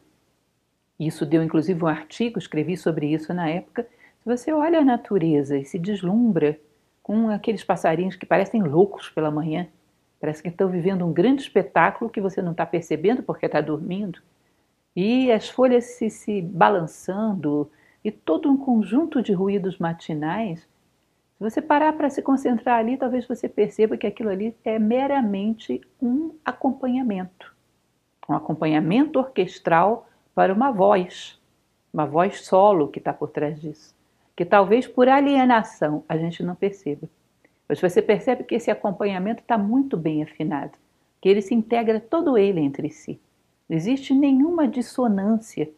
S1: isso deu inclusive um artigo, escrevi sobre isso na época. Se você olha a natureza e se deslumbra com aqueles passarinhos que parecem loucos pela manhã, parece que estão vivendo um grande espetáculo que você não está percebendo porque está dormindo, e as folhas se, se balançando, e todo um conjunto de ruídos matinais, se você parar para se concentrar ali, talvez você perceba que aquilo ali é meramente um acompanhamento. Um acompanhamento orquestral para uma voz, uma voz solo que está por trás disso, que talvez por alienação a gente não perceba. Mas você percebe que esse acompanhamento está muito bem afinado, que ele se integra todo ele entre si. Não existe nenhuma dissonância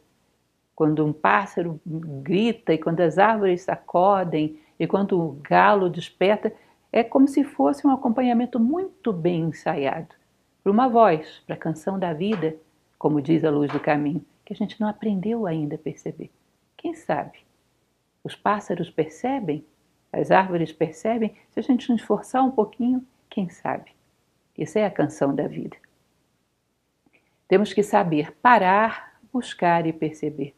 S1: quando um pássaro grita e quando as árvores sacodem e quando o galo desperta, é como se fosse um acompanhamento muito bem ensaiado. por uma voz, para a canção da vida, como diz a luz do caminho, que a gente não aprendeu ainda a perceber. Quem sabe? Os pássaros percebem, as árvores percebem, se a gente nos esforçar um pouquinho, quem sabe? Isso é a canção da vida. Temos que saber parar, buscar e perceber.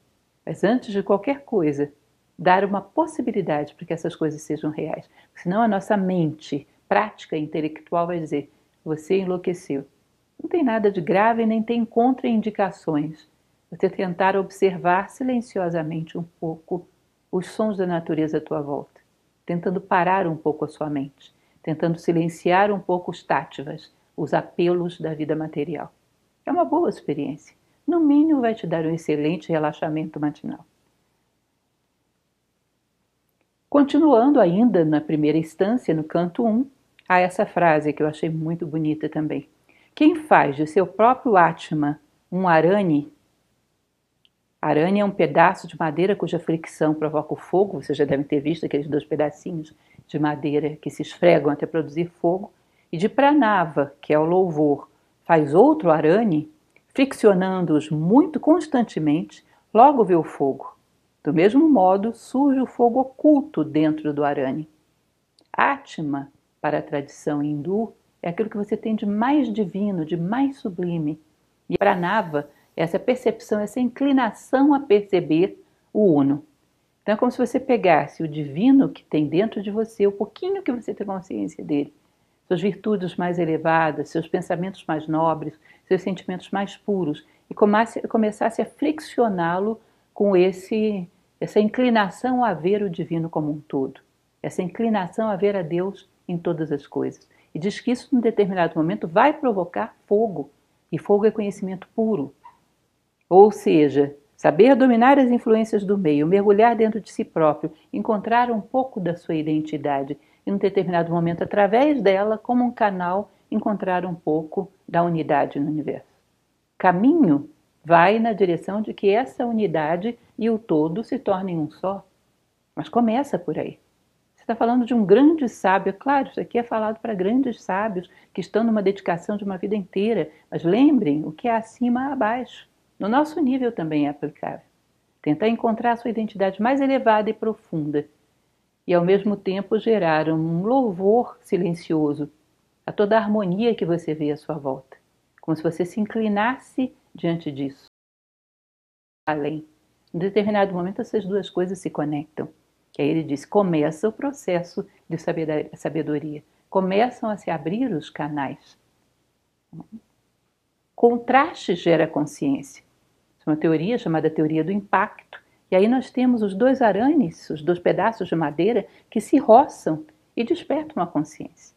S1: Mas antes de qualquer coisa, dar uma possibilidade para que essas coisas sejam reais. Senão a nossa mente prática intelectual vai dizer: você enlouqueceu. Não tem nada de grave nem tem contraindicações. Você tentar observar silenciosamente um pouco os sons da natureza à tua volta, tentando parar um pouco a sua mente, tentando silenciar um pouco os tátivas, os apelos da vida material. É uma boa experiência. No mínimo, vai te dar um excelente relaxamento matinal. Continuando ainda na primeira instância, no canto 1, há essa frase que eu achei muito bonita também. Quem faz de seu próprio Atma um arane, arane é um pedaço de madeira cuja fricção provoca o fogo, vocês já devem ter visto aqueles dois pedacinhos de madeira que se esfregam até produzir fogo, e de pranava, que é o louvor, faz outro arane, friccionando-os muito constantemente, logo vê o fogo. Do mesmo modo, surge o fogo oculto dentro do arane. Atma, para a tradição hindu, é aquilo que você tem de mais divino, de mais sublime. E para Nava, essa percepção, essa inclinação a perceber o uno. Então é como se você pegasse o divino que tem dentro de você, o pouquinho que você tem consciência dele, suas virtudes mais elevadas, seus pensamentos mais nobres, seus sentimentos mais puros, e começasse a friccioná-lo com esse essa inclinação a ver o divino como um todo, essa inclinação a ver a Deus em todas as coisas. E diz que isso, em determinado momento, vai provocar fogo, e fogo é conhecimento puro. Ou seja, saber dominar as influências do meio, mergulhar dentro de si próprio, encontrar um pouco da sua identidade e, num determinado momento, através dela, como um canal, encontrar um pouco da unidade no universo. Caminho vai na direção de que essa unidade e o todo se tornem um só. Mas começa por aí. Você está falando de um grande sábio, claro, isso aqui é falado para grandes sábios que estão numa dedicação de uma vida inteira, mas lembrem o que é acima abaixo. No nosso nível também é aplicável. Tentar encontrar a sua identidade mais elevada e profunda e ao mesmo tempo gerar um louvor silencioso a toda a harmonia que você vê à sua volta, como se você se inclinasse diante disso. Além. Em determinado momento, essas duas coisas se conectam. Que aí ele diz: começa o processo de sabedoria. Começam a se abrir os canais. Contraste gera consciência. É uma teoria chamada teoria do impacto. E aí nós temos os dois aranes, os dois pedaços de madeira, que se roçam e despertam a consciência.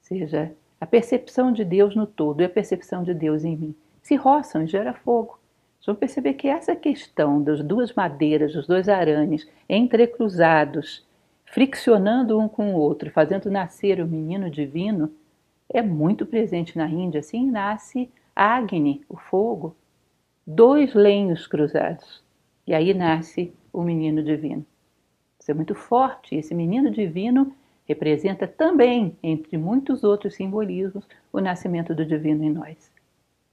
S1: Ou seja, a percepção de Deus no todo e a percepção de Deus em mim se roçam e gera fogo. Vocês vão perceber que essa questão das duas madeiras, dos dois aranes entrecruzados, friccionando um com o outro, fazendo nascer o menino divino, é muito presente na Índia. Assim nasce Agni, o fogo, dois lenhos cruzados. E aí nasce o menino divino. Isso é muito forte. Esse menino divino representa também, entre muitos outros simbolismos, o nascimento do divino em nós.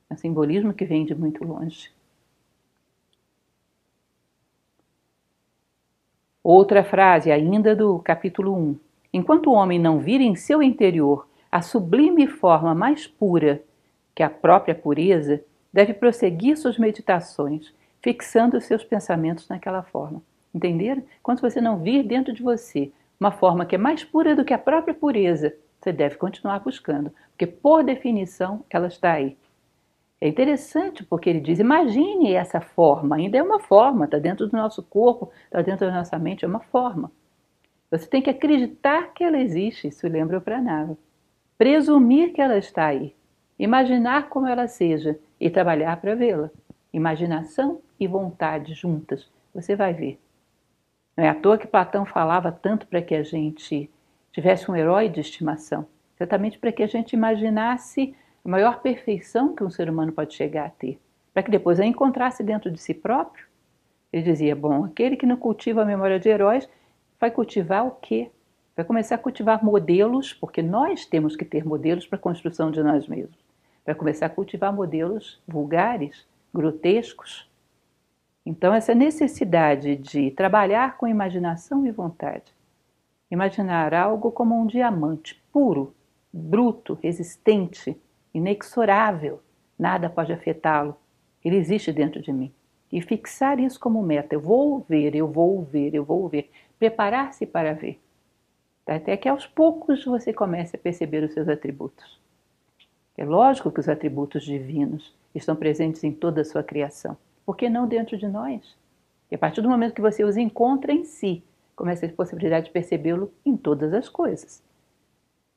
S1: É um simbolismo que vem de muito longe. Outra frase, ainda do capítulo 1. Enquanto o homem não vira em seu interior a sublime forma mais pura que a própria pureza, deve prosseguir suas meditações, fixando seus pensamentos naquela forma. Entenderam? Quando você não vir dentro de você uma forma que é mais pura do que a própria pureza, você deve continuar buscando, porque por definição ela está aí. É interessante porque ele diz: imagine essa forma, ainda é uma forma, está dentro do nosso corpo, está dentro da nossa mente, é uma forma. Você tem que acreditar que ela existe, isso lembra o Pranava. Presumir que ela está aí, imaginar como ela seja e trabalhar para vê-la. Imaginação e vontade juntas, você vai ver. Não é à toa que Platão falava tanto para que a gente tivesse um herói de estimação, exatamente para que a gente imaginasse a maior perfeição que um ser humano pode chegar a ter, para que depois a encontrasse dentro de si próprio. Ele dizia: bom, aquele que não cultiva a memória de heróis vai cultivar o quê? Vai começar a cultivar modelos, porque nós temos que ter modelos para a construção de nós mesmos. Vai começar a cultivar modelos vulgares, grotescos. Então, essa necessidade de trabalhar com imaginação e vontade, imaginar algo como um diamante puro, bruto, resistente, inexorável, nada pode afetá-lo, ele existe dentro de mim. E fixar isso como meta, eu vou ver, eu vou ver, eu vou ver, preparar-se para ver. Até que aos poucos você comece a perceber os seus atributos. É lógico que os atributos divinos estão presentes em toda a sua criação. Por que não dentro de nós? E a partir do momento que você os encontra em si, começa a possibilidade de percebê-lo em todas as coisas.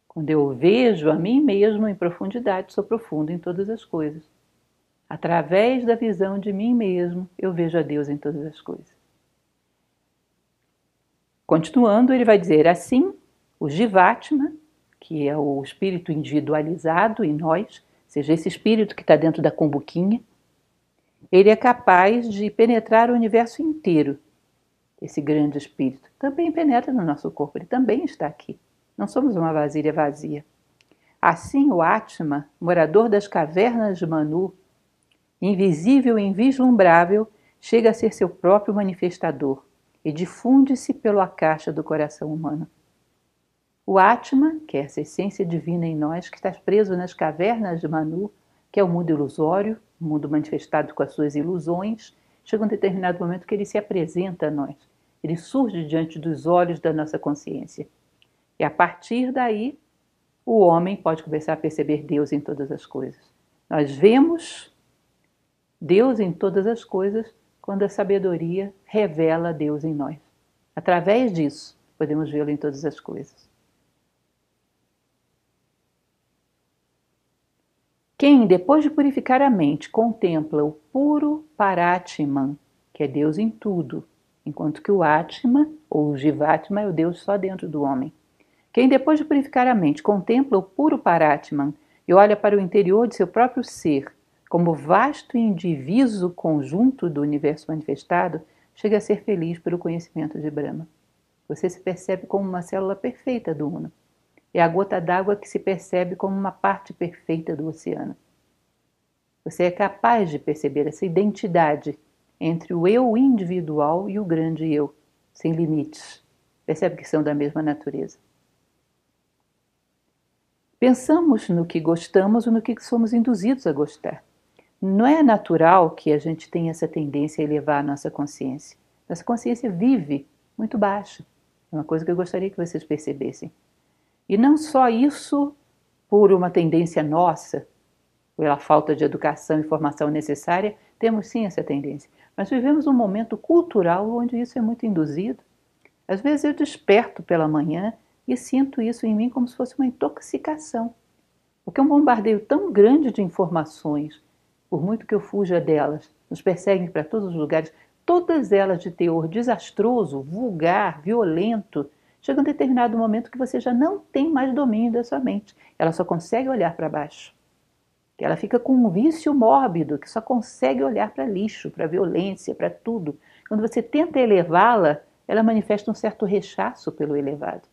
S1: Quando eu vejo a mim mesmo em profundidade, sou profundo em todas as coisas. Através da visão de mim mesmo, eu vejo a Deus em todas as coisas. Continuando, ele vai dizer assim: o Jivatma, que é o espírito individualizado em nós, seja esse espírito que está dentro da cumbuquinha, ele é capaz de penetrar o universo inteiro. Esse grande espírito também penetra no nosso corpo, ele também está aqui. Não somos uma vasilha vazia. Assim, o Atma, morador das cavernas de Manu, invisível e invislumbrável, chega a ser seu próprio manifestador e difunde-se pelo caixa do coração humano. O Atma, que é essa essência divina em nós, que está preso nas cavernas de Manu, que é o mundo ilusório, o mundo manifestado com as suas ilusões, chega um determinado momento que ele se apresenta a nós. Ele surge diante dos olhos da nossa consciência. E a partir daí, o homem pode começar a perceber Deus em todas as coisas. Nós vemos Deus em todas as coisas quando a sabedoria revela Deus em nós. Através disso, podemos vê-lo em todas as coisas. Quem, depois de purificar a mente, contempla o puro Paratman, que é Deus em tudo, enquanto que o Atma, ou o Jivatma, é o Deus só dentro do homem. Quem, depois de purificar a mente, contempla o puro Paratman e olha para o interior de seu próprio ser, como vasto e indiviso conjunto do universo manifestado, chega a ser feliz pelo conhecimento de Brahma. Você se percebe como uma célula perfeita do Uno. É a gota d'água que se percebe como uma parte perfeita do oceano. Você é capaz de perceber essa identidade entre o eu individual e o grande eu, sem limites. Percebe que são da mesma natureza. Pensamos no que gostamos ou no que somos induzidos a gostar. Não é natural que a gente tenha essa tendência a elevar a nossa consciência. Nossa consciência vive muito baixa. É uma coisa que eu gostaria que vocês percebessem. E não só isso por uma tendência nossa, pela falta de educação e formação necessária, temos sim essa tendência. Mas vivemos um momento cultural onde isso é muito induzido. Às vezes eu desperto pela manhã e sinto isso em mim como se fosse uma intoxicação. Porque um bombardeio tão grande de informações por muito que eu fuja delas, nos perseguem para todos os lugares, todas elas de teor desastroso, vulgar, violento, chega um determinado momento que você já não tem mais domínio da sua mente. Ela só consegue olhar para baixo. Ela fica com um vício mórbido que só consegue olhar para lixo, para violência, para tudo. Quando você tenta elevá-la, ela manifesta um certo rechaço pelo elevado.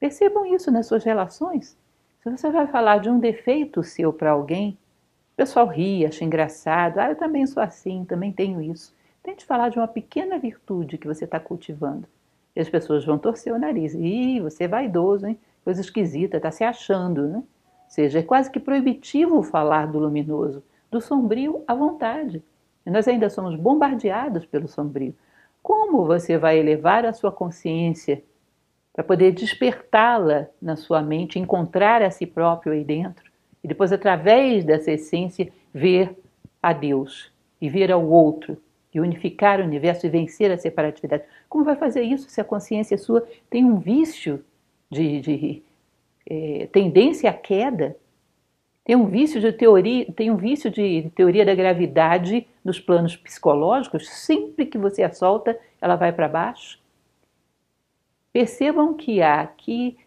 S1: Percebam isso nas suas relações. Se você vai falar de um defeito seu para alguém, pessoal ri, acha engraçado. Ah, eu também sou assim, também tenho isso. Tente falar de uma pequena virtude que você está cultivando. E as pessoas vão torcer o nariz. Ih, você é vaidoso, hein? Coisa esquisita, está se achando, né? Ou seja, é quase que proibitivo falar do luminoso, do sombrio à vontade. E nós ainda somos bombardeados pelo sombrio. Como você vai elevar a sua consciência para poder despertá-la na sua mente, encontrar a si próprio aí dentro? E depois, através dessa essência, ver a Deus e ver ao outro unificar o universo e vencer a separatividade. Como vai fazer isso se a consciência sua tem um vício de, de é, tendência à queda? Tem um vício de teoria, tem um vício de teoria da gravidade nos planos psicológicos. Sempre que você a solta, ela vai para baixo. Percebam que há aqui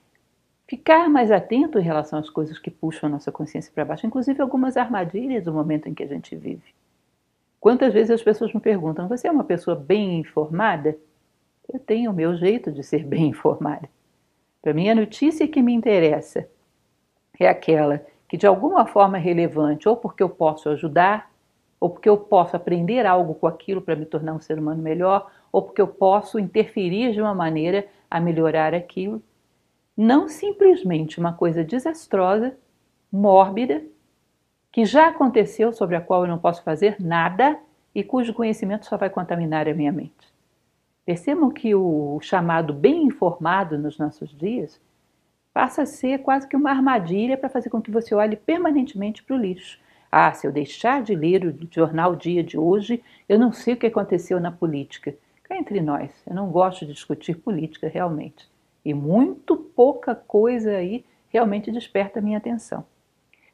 S1: ficar mais atento em relação às coisas que puxam a nossa consciência para baixo, inclusive algumas armadilhas do momento em que a gente vive. Quantas vezes as pessoas me perguntam: você é uma pessoa bem informada? Eu tenho o meu jeito de ser <laughs> bem informada. Para mim, a notícia que me interessa é aquela que de alguma forma é relevante, ou porque eu posso ajudar, ou porque eu posso aprender algo com aquilo para me tornar um ser humano melhor, ou porque eu posso interferir de uma maneira a melhorar aquilo. Não simplesmente uma coisa desastrosa, mórbida, que já aconteceu, sobre a qual eu não posso fazer nada e cujo conhecimento só vai contaminar a minha mente. Percebam que o chamado bem informado nos nossos dias passa a ser quase que uma armadilha para fazer com que você olhe permanentemente para o lixo. Ah, se eu deixar de ler o jornal Dia de hoje, eu não sei o que aconteceu na política. Cá entre nós, eu não gosto de discutir política realmente. E muito pouca coisa aí realmente desperta a minha atenção.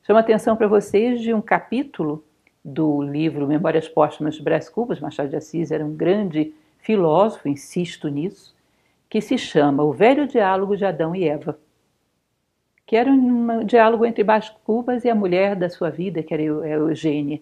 S1: Chamo a atenção para vocês de um capítulo do livro Memórias Póstumas de Brás Cubas, Machado de Assis era um grande filósofo, insisto nisso, que se chama O Velho Diálogo de Adão e Eva que era um diálogo entre Brás Cubas e a mulher da sua vida, que era a Eugênia.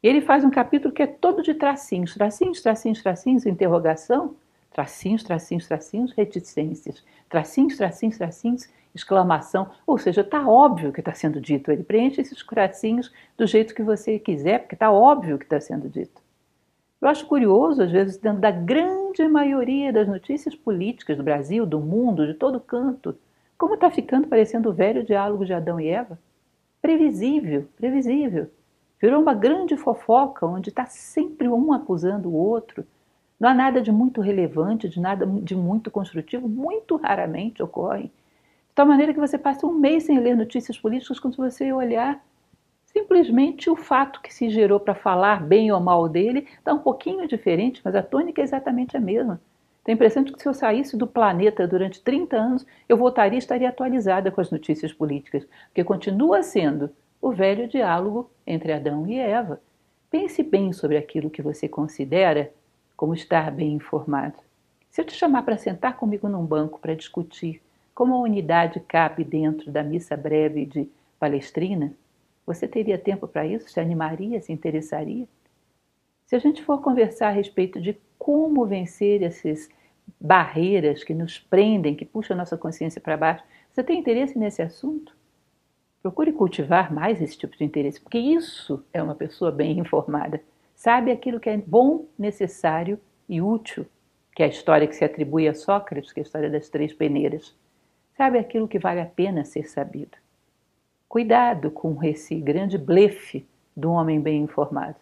S1: Ele faz um capítulo que é todo de tracinhos, tracinhos, tracinhos, tracinhos, interrogação, tracinhos, tracinhos, tracinhos, reticências, tracinhos, tracinhos, tracinhos, exclamação. Ou seja, está óbvio que está sendo dito. Ele preenche esses tracinhos do jeito que você quiser, porque está óbvio que está sendo dito. Eu acho curioso, às vezes, dentro da grande maioria das notícias políticas do Brasil, do mundo, de todo canto, como está ficando parecendo o velho diálogo de Adão e Eva? Previsível, previsível. Virou uma grande fofoca onde está sempre um acusando o outro. Não há nada de muito relevante, de nada de muito construtivo, muito raramente ocorre. De tal maneira que você passa um mês sem ler notícias políticas quando você olhar simplesmente o fato que se gerou para falar bem ou mal dele está um pouquinho diferente, mas a tônica é exatamente a mesma. Tem a impressão de que se eu saísse do planeta durante 30 anos, eu voltaria e estaria atualizada com as notícias políticas, porque continua sendo o velho diálogo entre Adão e Eva. Pense bem sobre aquilo que você considera como estar bem informado. Se eu te chamar para sentar comigo num banco para discutir como a unidade cabe dentro da missa breve de Palestrina, você teria tempo para isso? Se animaria? Se interessaria? Se a gente for conversar a respeito de como vencer esses barreiras que nos prendem, que puxam a nossa consciência para baixo. Você tem interesse nesse assunto? Procure cultivar mais esse tipo de interesse, porque isso é uma pessoa bem informada. Sabe aquilo que é bom, necessário e útil, que é a história que se atribui a Sócrates, que é a história das três peneiras. Sabe aquilo que vale a pena ser sabido. Cuidado com esse grande blefe do homem bem informado,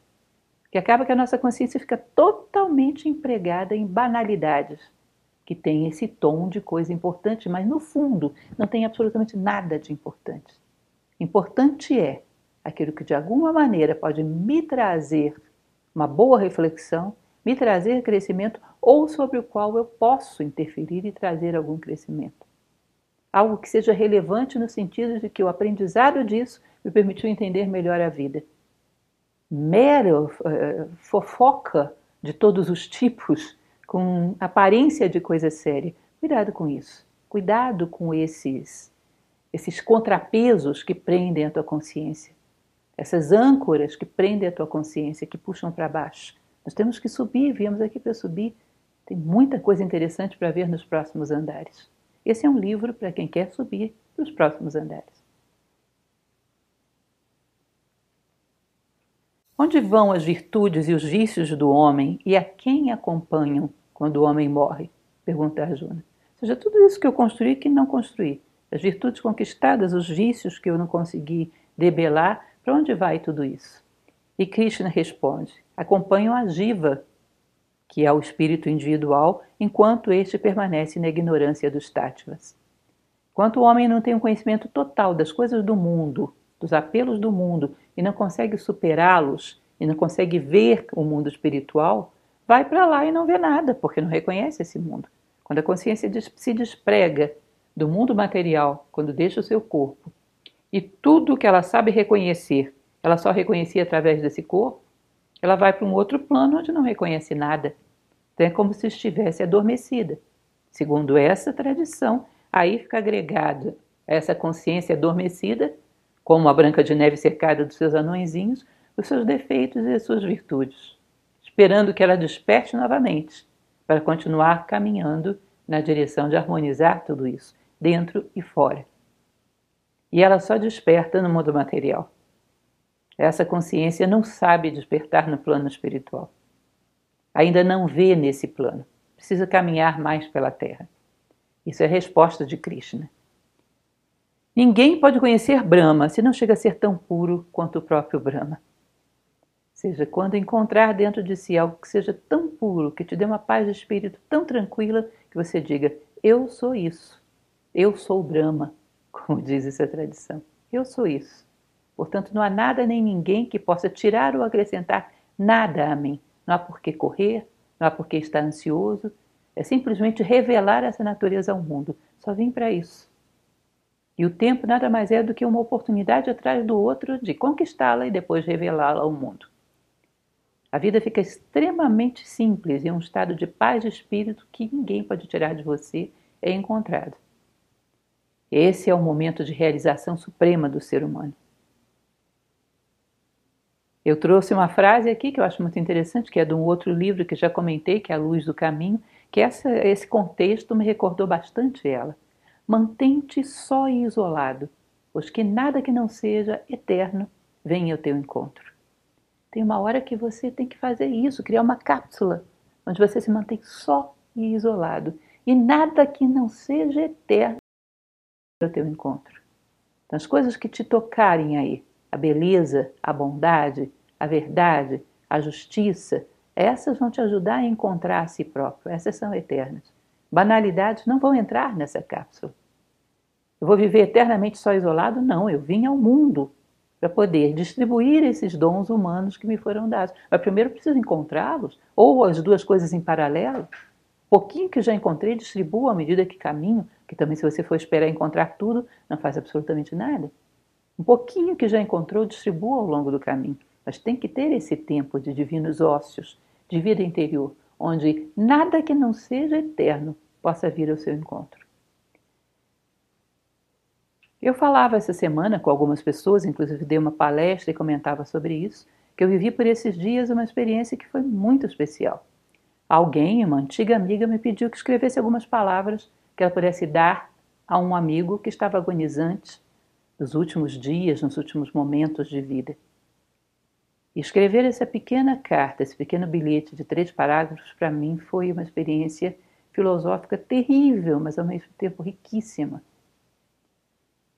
S1: que acaba que a nossa consciência fica totalmente empregada em banalidades que tem esse tom de coisa importante, mas no fundo não tem absolutamente nada de importante. Importante é aquilo que de alguma maneira pode me trazer uma boa reflexão, me trazer crescimento ou sobre o qual eu posso interferir e trazer algum crescimento. Algo que seja relevante no sentido de que o aprendizado disso me permitiu entender melhor a vida. Mera uh, fofoca de todos os tipos com aparência de coisa séria. Cuidado com isso. Cuidado com esses esses contrapesos que prendem a tua consciência. Essas âncoras que prendem a tua consciência, que puxam para baixo. Nós temos que subir, viemos aqui para subir. Tem muita coisa interessante para ver nos próximos andares. Esse é um livro para quem quer subir para os próximos andares. Onde vão as virtudes e os vícios do homem e a quem acompanham quando o homem morre? Pergunta Arjuna. Ou seja, tudo isso que eu construí que não construí. As virtudes conquistadas, os vícios que eu não consegui debelar, para onde vai tudo isso? E Krishna responde: acompanham a Jiva, que é o espírito individual, enquanto este permanece na ignorância dos táttvas. Enquanto o homem não tem um conhecimento total das coisas do mundo, dos apelos do mundo, e não consegue superá-los, e não consegue ver o mundo espiritual, vai para lá e não vê nada, porque não reconhece esse mundo. Quando a consciência se desprega do mundo material, quando deixa o seu corpo, e tudo que ela sabe reconhecer, ela só reconhecia através desse corpo, ela vai para um outro plano onde não reconhece nada. Então é como se estivesse adormecida. Segundo essa tradição, aí fica agregada essa consciência adormecida, como a Branca de Neve cercada dos seus anõezinhos, os seus defeitos e as suas virtudes esperando que ela desperte novamente, para continuar caminhando na direção de harmonizar tudo isso, dentro e fora. E ela só desperta no mundo material. Essa consciência não sabe despertar no plano espiritual. Ainda não vê nesse plano. Precisa caminhar mais pela Terra. Isso é a resposta de Krishna. Ninguém pode conhecer Brahma se não chega a ser tão puro quanto o próprio Brahma. Ou seja, quando encontrar dentro de si algo que seja tão puro, que te dê uma paz de espírito tão tranquila, que você diga: Eu sou isso. Eu sou Brahma, como diz essa tradição. Eu sou isso. Portanto, não há nada nem ninguém que possa tirar ou acrescentar nada a mim. Não há por que correr, não há por que estar ansioso. É simplesmente revelar essa natureza ao mundo. Só vim para isso. E o tempo nada mais é do que uma oportunidade atrás do outro de conquistá-la e depois revelá-la ao mundo. A vida fica extremamente simples e um estado de paz de espírito que ninguém pode tirar de você é encontrado. Esse é o momento de realização suprema do ser humano. Eu trouxe uma frase aqui que eu acho muito interessante, que é de um outro livro que já comentei, que é A Luz do Caminho, que essa, esse contexto me recordou bastante ela. Mantente só e isolado, pois que nada que não seja eterno venha ao teu encontro. Tem uma hora que você tem que fazer isso, criar uma cápsula, onde você se mantém só e isolado. E nada que não seja eterno ao teu encontro. Então, as coisas que te tocarem aí, a beleza, a bondade, a verdade, a justiça, essas vão te ajudar a encontrar a si próprio, essas são eternas. Banalidades não vão entrar nessa cápsula. Eu vou viver eternamente só isolado? Não, eu vim ao mundo para poder distribuir esses dons humanos que me foram dados. Mas primeiro preciso encontrá-los, ou as duas coisas em paralelo. Pouquinho que já encontrei, distribuo à medida que caminho, que também se você for esperar encontrar tudo, não faz absolutamente nada. Um pouquinho que já encontrou, distribua ao longo do caminho. Mas tem que ter esse tempo de divinos ócios, de vida interior, onde nada que não seja eterno possa vir ao seu encontro. Eu falava essa semana com algumas pessoas, inclusive dei uma palestra e comentava sobre isso, que eu vivi por esses dias uma experiência que foi muito especial. Alguém, uma antiga amiga, me pediu que escrevesse algumas palavras que ela pudesse dar a um amigo que estava agonizante nos últimos dias, nos últimos momentos de vida. E escrever essa pequena carta, esse pequeno bilhete de três parágrafos, para mim foi uma experiência filosófica terrível, mas ao mesmo tempo riquíssima.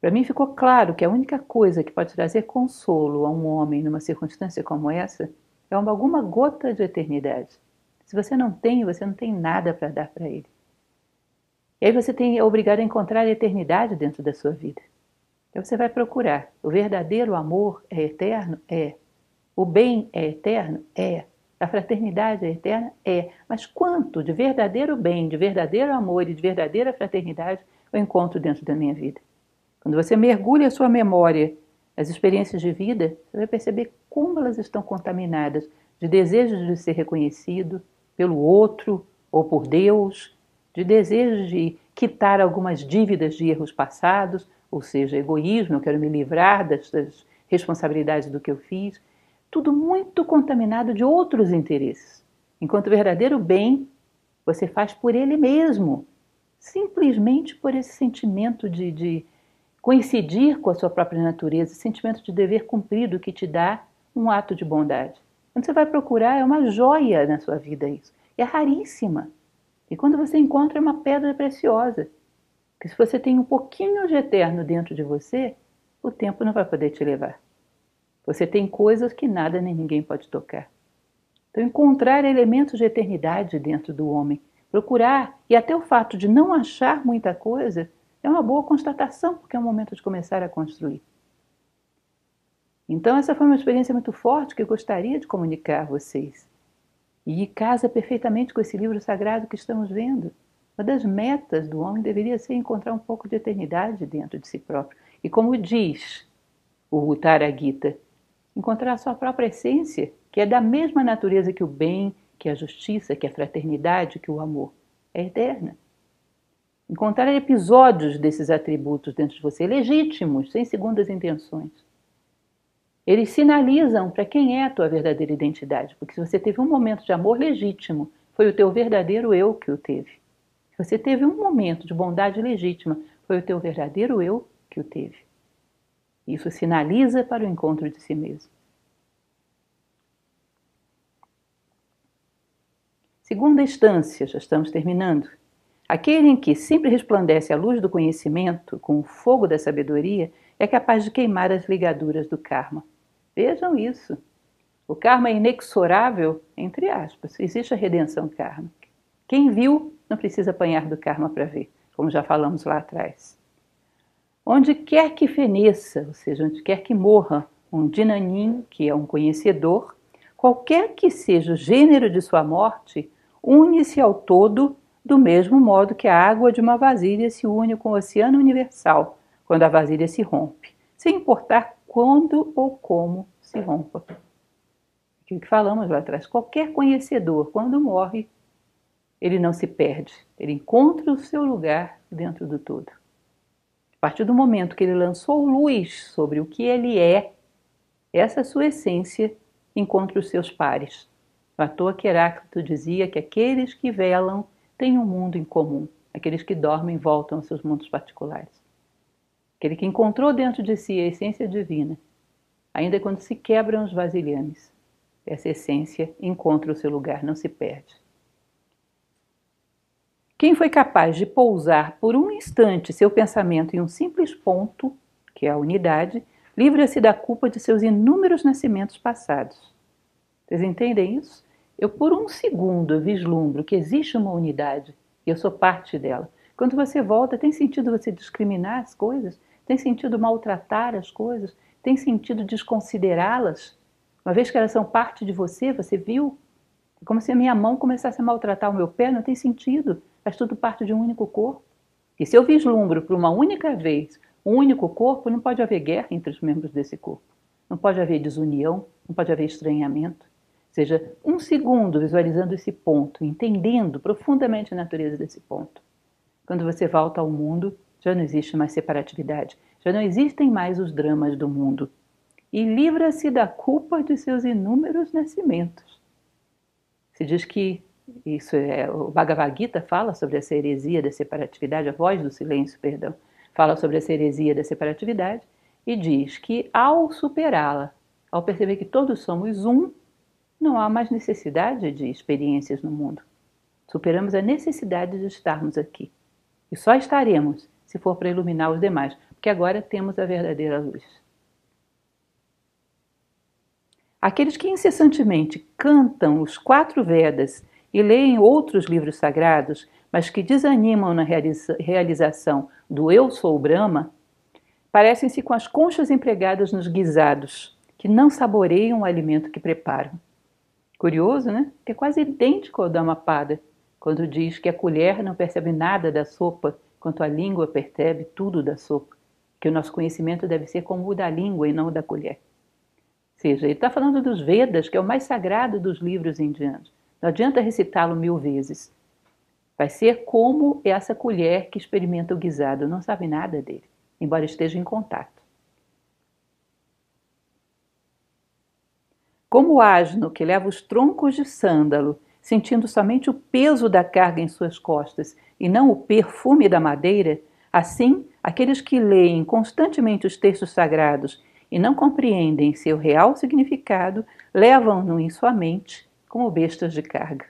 S1: Para mim ficou claro que a única coisa que pode trazer consolo a um homem numa circunstância como essa é uma, alguma gota de eternidade. Se você não tem, você não tem nada para dar para ele. E aí você tem, é obrigado a encontrar a eternidade dentro da sua vida. Então você vai procurar. O verdadeiro amor é eterno? É. O bem é eterno? É. A fraternidade é eterna? É. Mas quanto de verdadeiro bem, de verdadeiro amor e de verdadeira fraternidade eu encontro dentro da minha vida? Quando você mergulha a sua memória as experiências de vida, você vai perceber como elas estão contaminadas de desejos de ser reconhecido, pelo outro ou por Deus, de desejo de quitar algumas dívidas de erros passados, ou seja, egoísmo, eu quero me livrar das, das responsabilidades do que eu fiz, tudo muito contaminado de outros interesses. Enquanto o verdadeiro bem você faz por ele mesmo, simplesmente por esse sentimento de, de coincidir com a sua própria natureza, esse sentimento de dever cumprido que te dá um ato de bondade. Quando você vai procurar, é uma joia na sua vida isso. É raríssima. E quando você encontra, uma pedra preciosa. Porque se você tem um pouquinho de eterno dentro de você, o tempo não vai poder te levar. Você tem coisas que nada nem ninguém pode tocar. Então, encontrar elementos de eternidade dentro do homem, procurar, e até o fato de não achar muita coisa, é uma boa constatação, porque é o momento de começar a construir. Então, essa foi uma experiência muito forte que eu gostaria de comunicar a vocês. E casa perfeitamente com esse livro sagrado que estamos vendo. Uma das metas do homem deveria ser encontrar um pouco de eternidade dentro de si próprio. E como diz o Uttara Gita, encontrar a sua própria essência, que é da mesma natureza que o bem, que a justiça, que a fraternidade, que o amor. É eterna. Encontrar episódios desses atributos dentro de você, legítimos, sem segundas intenções. Eles sinalizam para quem é a tua verdadeira identidade, porque se você teve um momento de amor legítimo, foi o teu verdadeiro eu que o teve. Se você teve um momento de bondade legítima, foi o teu verdadeiro eu que o teve. Isso sinaliza para o encontro de si mesmo. Segunda instância, já estamos terminando. Aquele em que sempre resplandece a luz do conhecimento com o fogo da sabedoria é capaz de queimar as ligaduras do karma. Vejam isso. O karma é inexorável, entre aspas. Existe a redenção kármica. Quem viu não precisa apanhar do karma para ver, como já falamos lá atrás. Onde quer que feneça, ou seja, onde quer que morra um dinanin, que é um conhecedor, qualquer que seja o gênero de sua morte, une-se ao todo do mesmo modo que a água de uma vasilha se une com o oceano universal quando a vasilha se rompe, sem importar quando ou como se rompa. Aquilo que falamos lá atrás, qualquer conhecedor, quando morre, ele não se perde, ele encontra o seu lugar dentro do todo. A partir do momento que ele lançou luz sobre o que ele é, essa sua essência encontra os seus pares, à toa que Heráclito dizia que aqueles que velam têm um mundo em comum, aqueles que dormem voltam aos seus mundos particulares. Aquele que encontrou dentro de si a essência divina, ainda quando se quebram os vasilhames, essa essência encontra o seu lugar, não se perde. Quem foi capaz de pousar por um instante seu pensamento em um simples ponto, que é a unidade, livra-se da culpa de seus inúmeros nascimentos passados. Vocês entendem isso? Eu, por um segundo, vislumbro que existe uma unidade e eu sou parte dela. Quando você volta, tem sentido você discriminar as coisas? Tem sentido maltratar as coisas? Tem sentido desconsiderá-las? Uma vez que elas são parte de você, você viu? É como se a minha mão começasse a maltratar o meu pé, não tem sentido. Faz tudo parte de um único corpo. E se eu vislumbro por uma única vez um único corpo, não pode haver guerra entre os membros desse corpo. Não pode haver desunião, não pode haver estranhamento seja, um segundo visualizando esse ponto, entendendo profundamente a natureza desse ponto. Quando você volta ao mundo, já não existe mais separatividade, já não existem mais os dramas do mundo. E livra-se da culpa de seus inúmeros nascimentos. Se diz que isso é o Bhagavad Gita fala sobre essa heresia da separatividade, a voz do silêncio, perdão, fala sobre essa heresia da separatividade e diz que ao superá-la, ao perceber que todos somos um, não há mais necessidade de experiências no mundo. Superamos a necessidade de estarmos aqui. E só estaremos se for para iluminar os demais, porque agora temos a verdadeira luz. Aqueles que incessantemente cantam os quatro Vedas e leem outros livros sagrados, mas que desanimam na realiza realização do Eu Sou Brahma, parecem-se com as conchas empregadas nos guisados, que não saboreiam o alimento que preparam. Curioso, né? É quase idêntico ao Dhammapada, quando diz que a colher não percebe nada da sopa, quanto a língua percebe tudo da sopa. Que o nosso conhecimento deve ser como o da língua e não o da colher. Ou seja, ele está falando dos Vedas, que é o mais sagrado dos livros indianos. Não adianta recitá-lo mil vezes. Vai ser como essa colher que experimenta o guisado, não sabe nada dele, embora esteja em contato. Como o asno que leva os troncos de sândalo, sentindo somente o peso da carga em suas costas e não o perfume da madeira, assim, aqueles que leem constantemente os textos sagrados e não compreendem seu real significado, levam-no em sua mente como bestas de carga.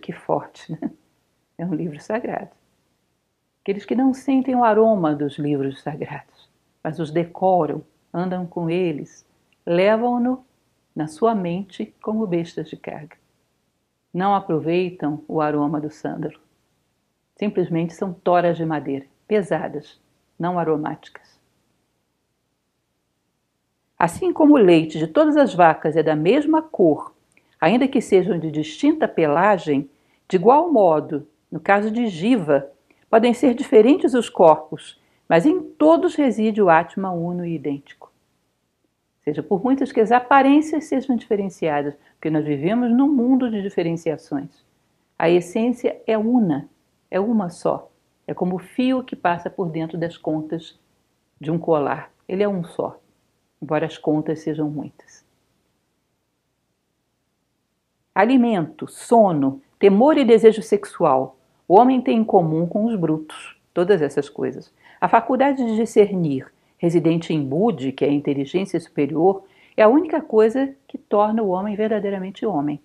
S1: Que forte, né? É um livro sagrado. Aqueles que não sentem o aroma dos livros sagrados, mas os decoram, andam com eles, levam-no na sua mente como bestas de carga. Não aproveitam o aroma do sândalo. Simplesmente são toras de madeira, pesadas, não aromáticas. Assim como o leite de todas as vacas é da mesma cor, ainda que sejam de distinta pelagem, de igual modo, no caso de Jiva, podem ser diferentes os corpos, mas em todos reside o Atma uno e idêntico seja, por muitas que as aparências sejam diferenciadas, porque nós vivemos num mundo de diferenciações. A essência é una, é uma só. É como o fio que passa por dentro das contas de um colar. Ele é um só, embora as contas sejam muitas. Alimento, sono, temor e desejo sexual. O homem tem em comum com os brutos, todas essas coisas. A faculdade de discernir residente em Budi, que é a inteligência superior, é a única coisa que torna o homem verdadeiramente homem.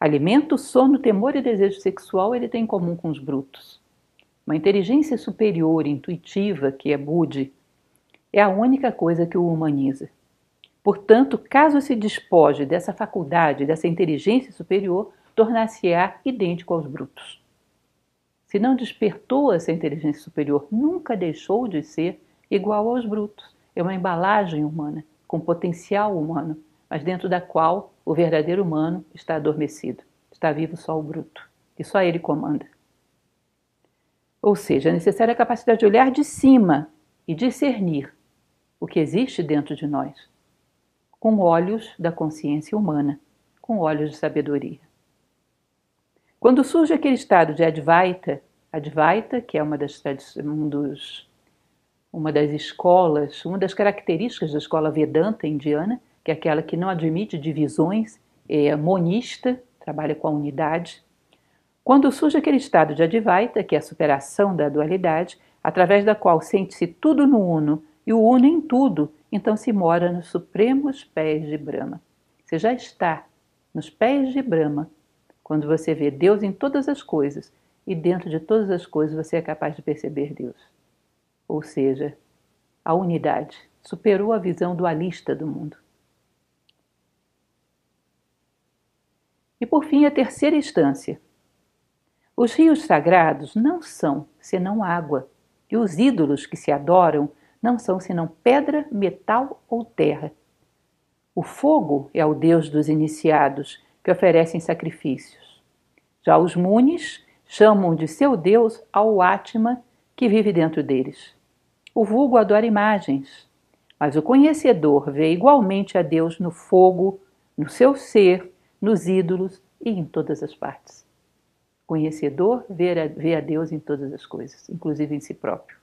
S1: Alimento, sono, temor e desejo sexual ele tem em comum com os brutos. Uma inteligência superior, intuitiva, que é Budi, é a única coisa que o humaniza. Portanto, caso se despoje dessa faculdade, dessa inteligência superior, tornar-se-á idêntico aos brutos. Se não despertou essa inteligência superior, nunca deixou de ser igual aos brutos. É uma embalagem humana, com potencial humano, mas dentro da qual o verdadeiro humano está adormecido. Está vivo só o bruto, e só ele comanda. Ou seja, é necessária a capacidade de olhar de cima e discernir o que existe dentro de nós, com olhos da consciência humana, com olhos de sabedoria. Quando surge aquele estado de Advaita, Advaita, que é uma das, um dos, uma das escolas, uma das características da escola Vedanta indiana, que é aquela que não admite divisões, é monista, trabalha com a unidade. Quando surge aquele estado de Advaita, que é a superação da dualidade, através da qual sente-se tudo no uno e o uno em tudo, então se mora nos supremos pés de Brahma. Você já está nos pés de Brahma quando você vê Deus em todas as coisas e dentro de todas as coisas você é capaz de perceber Deus. Ou seja, a unidade superou a visão dualista do mundo. E por fim, a terceira instância. Os rios sagrados não são senão água, e os ídolos que se adoram não são senão pedra, metal ou terra. O fogo é o deus dos iniciados, que oferecem sacrifícios. Já os munis chamam de seu deus ao Atma, que vive dentro deles. O vulgo adora imagens, mas o conhecedor vê igualmente a Deus no fogo, no seu ser, nos ídolos e em todas as partes. Conhecedor vê a, vê a Deus em todas as coisas, inclusive em si próprio.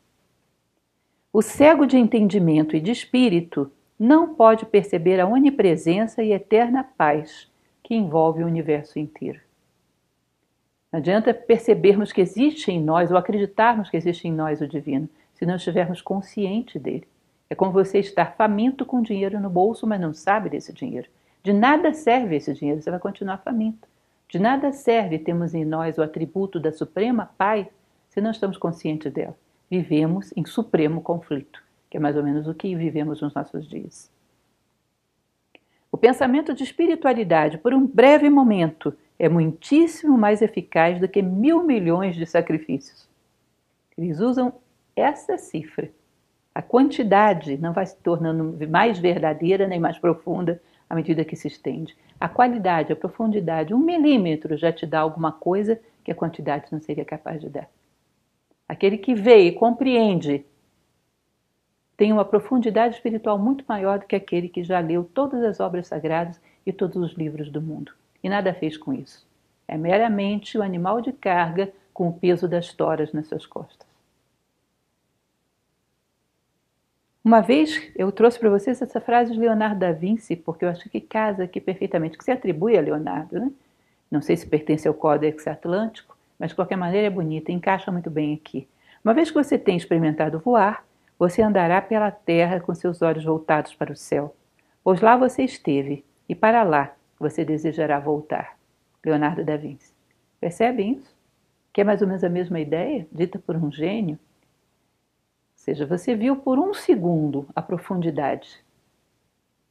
S1: O cego de entendimento e de espírito não pode perceber a onipresença e eterna paz que envolve o universo inteiro. Não adianta percebermos que existe em nós ou acreditarmos que existe em nós o divino, se não estivermos conscientes dele. É como você estar faminto com dinheiro no bolso, mas não sabe desse dinheiro. De nada serve esse dinheiro, você vai continuar faminto. De nada serve termos em nós o atributo da suprema paz se não estamos conscientes dela vivemos em supremo conflito, que é mais ou menos o que vivemos nos nossos dias. O pensamento de espiritualidade, por um breve momento, é muitíssimo mais eficaz do que mil milhões de sacrifícios. Eles usam essa cifra. A quantidade não vai se tornando mais verdadeira nem mais profunda à medida que se estende. A qualidade, a profundidade, um milímetro já te dá alguma coisa que a quantidade não seria capaz de dar. Aquele que vê e compreende tem uma profundidade espiritual muito maior do que aquele que já leu todas as obras sagradas e todos os livros do mundo e nada fez com isso. É meramente o animal de carga com o peso das toras nas suas costas. Uma vez eu trouxe para vocês essa frase de Leonardo da Vinci, porque eu acho que casa aqui perfeitamente, que se atribui a Leonardo. Né? Não sei se pertence ao Códex Atlântico, mas de qualquer maneira é bonita, encaixa muito bem aqui. Uma vez que você tem experimentado voar, você andará pela terra com seus olhos voltados para o céu, pois lá você esteve e para lá você desejará voltar. Leonardo da Vinci. Percebem isso? Que é mais ou menos a mesma ideia, dita por um gênio? Seja, você viu por um segundo a profundidade.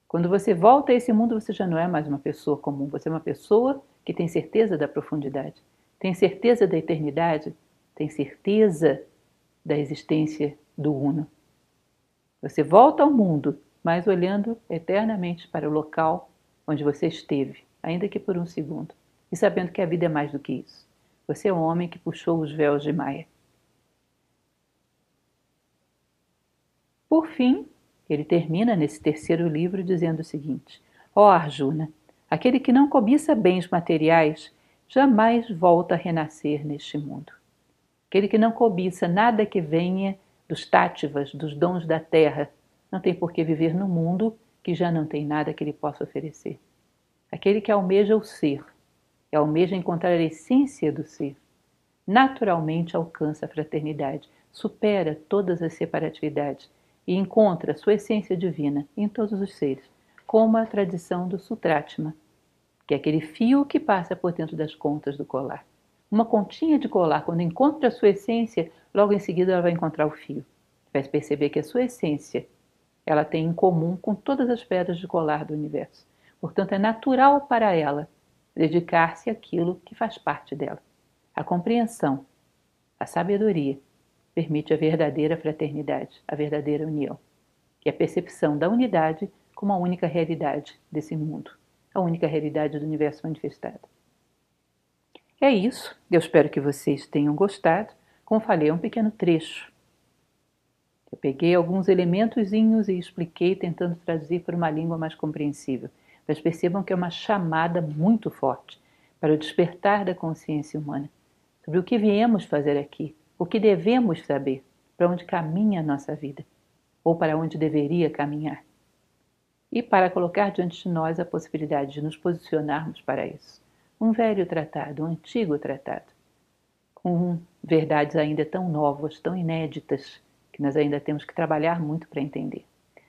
S1: Quando você volta a esse mundo, você já não é mais uma pessoa comum, você é uma pessoa que tem certeza da profundidade. Tem certeza da eternidade? Tem certeza da existência do Uno. Você volta ao mundo, mas olhando eternamente para o local onde você esteve, ainda que por um segundo, e sabendo que a vida é mais do que isso. Você é um homem que puxou os véus de Maia. Por fim, ele termina nesse terceiro livro dizendo o seguinte: Ó oh Arjuna, aquele que não cobiça bens materiais jamais volta a renascer neste mundo. Aquele que não cobiça nada que venha dos tátivas, dos dons da terra, não tem por que viver no mundo que já não tem nada que lhe possa oferecer. Aquele que almeja o ser, e almeja encontrar a essência do ser, naturalmente alcança a fraternidade, supera todas as separatividades e encontra sua essência divina em todos os seres, como a tradição do Sutratma, que é aquele fio que passa por dentro das contas do colar. Uma continha de colar, quando encontra a sua essência, logo em seguida ela vai encontrar o fio. Vai perceber que a sua essência ela tem em comum com todas as pedras de colar do universo. Portanto, é natural para ela dedicar-se àquilo que faz parte dela. A compreensão, a sabedoria, permite a verdadeira fraternidade, a verdadeira união, que é a percepção da unidade como a única realidade desse mundo, a única realidade do universo manifestado. É isso, eu espero que vocês tenham gostado. Como falei, é um pequeno trecho. Eu peguei alguns elementozinhos e expliquei, tentando traduzir para uma língua mais compreensível. Mas percebam que é uma chamada muito forte para o despertar da consciência humana sobre o que viemos fazer aqui, o que devemos saber, para onde caminha a nossa vida, ou para onde deveria caminhar. E para colocar diante de nós a possibilidade de nos posicionarmos para isso. Um velho tratado, um antigo tratado, com verdades ainda tão novas, tão inéditas, que nós ainda temos que trabalhar muito para entender.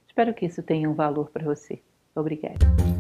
S1: Espero que isso tenha um valor para você. Obrigada.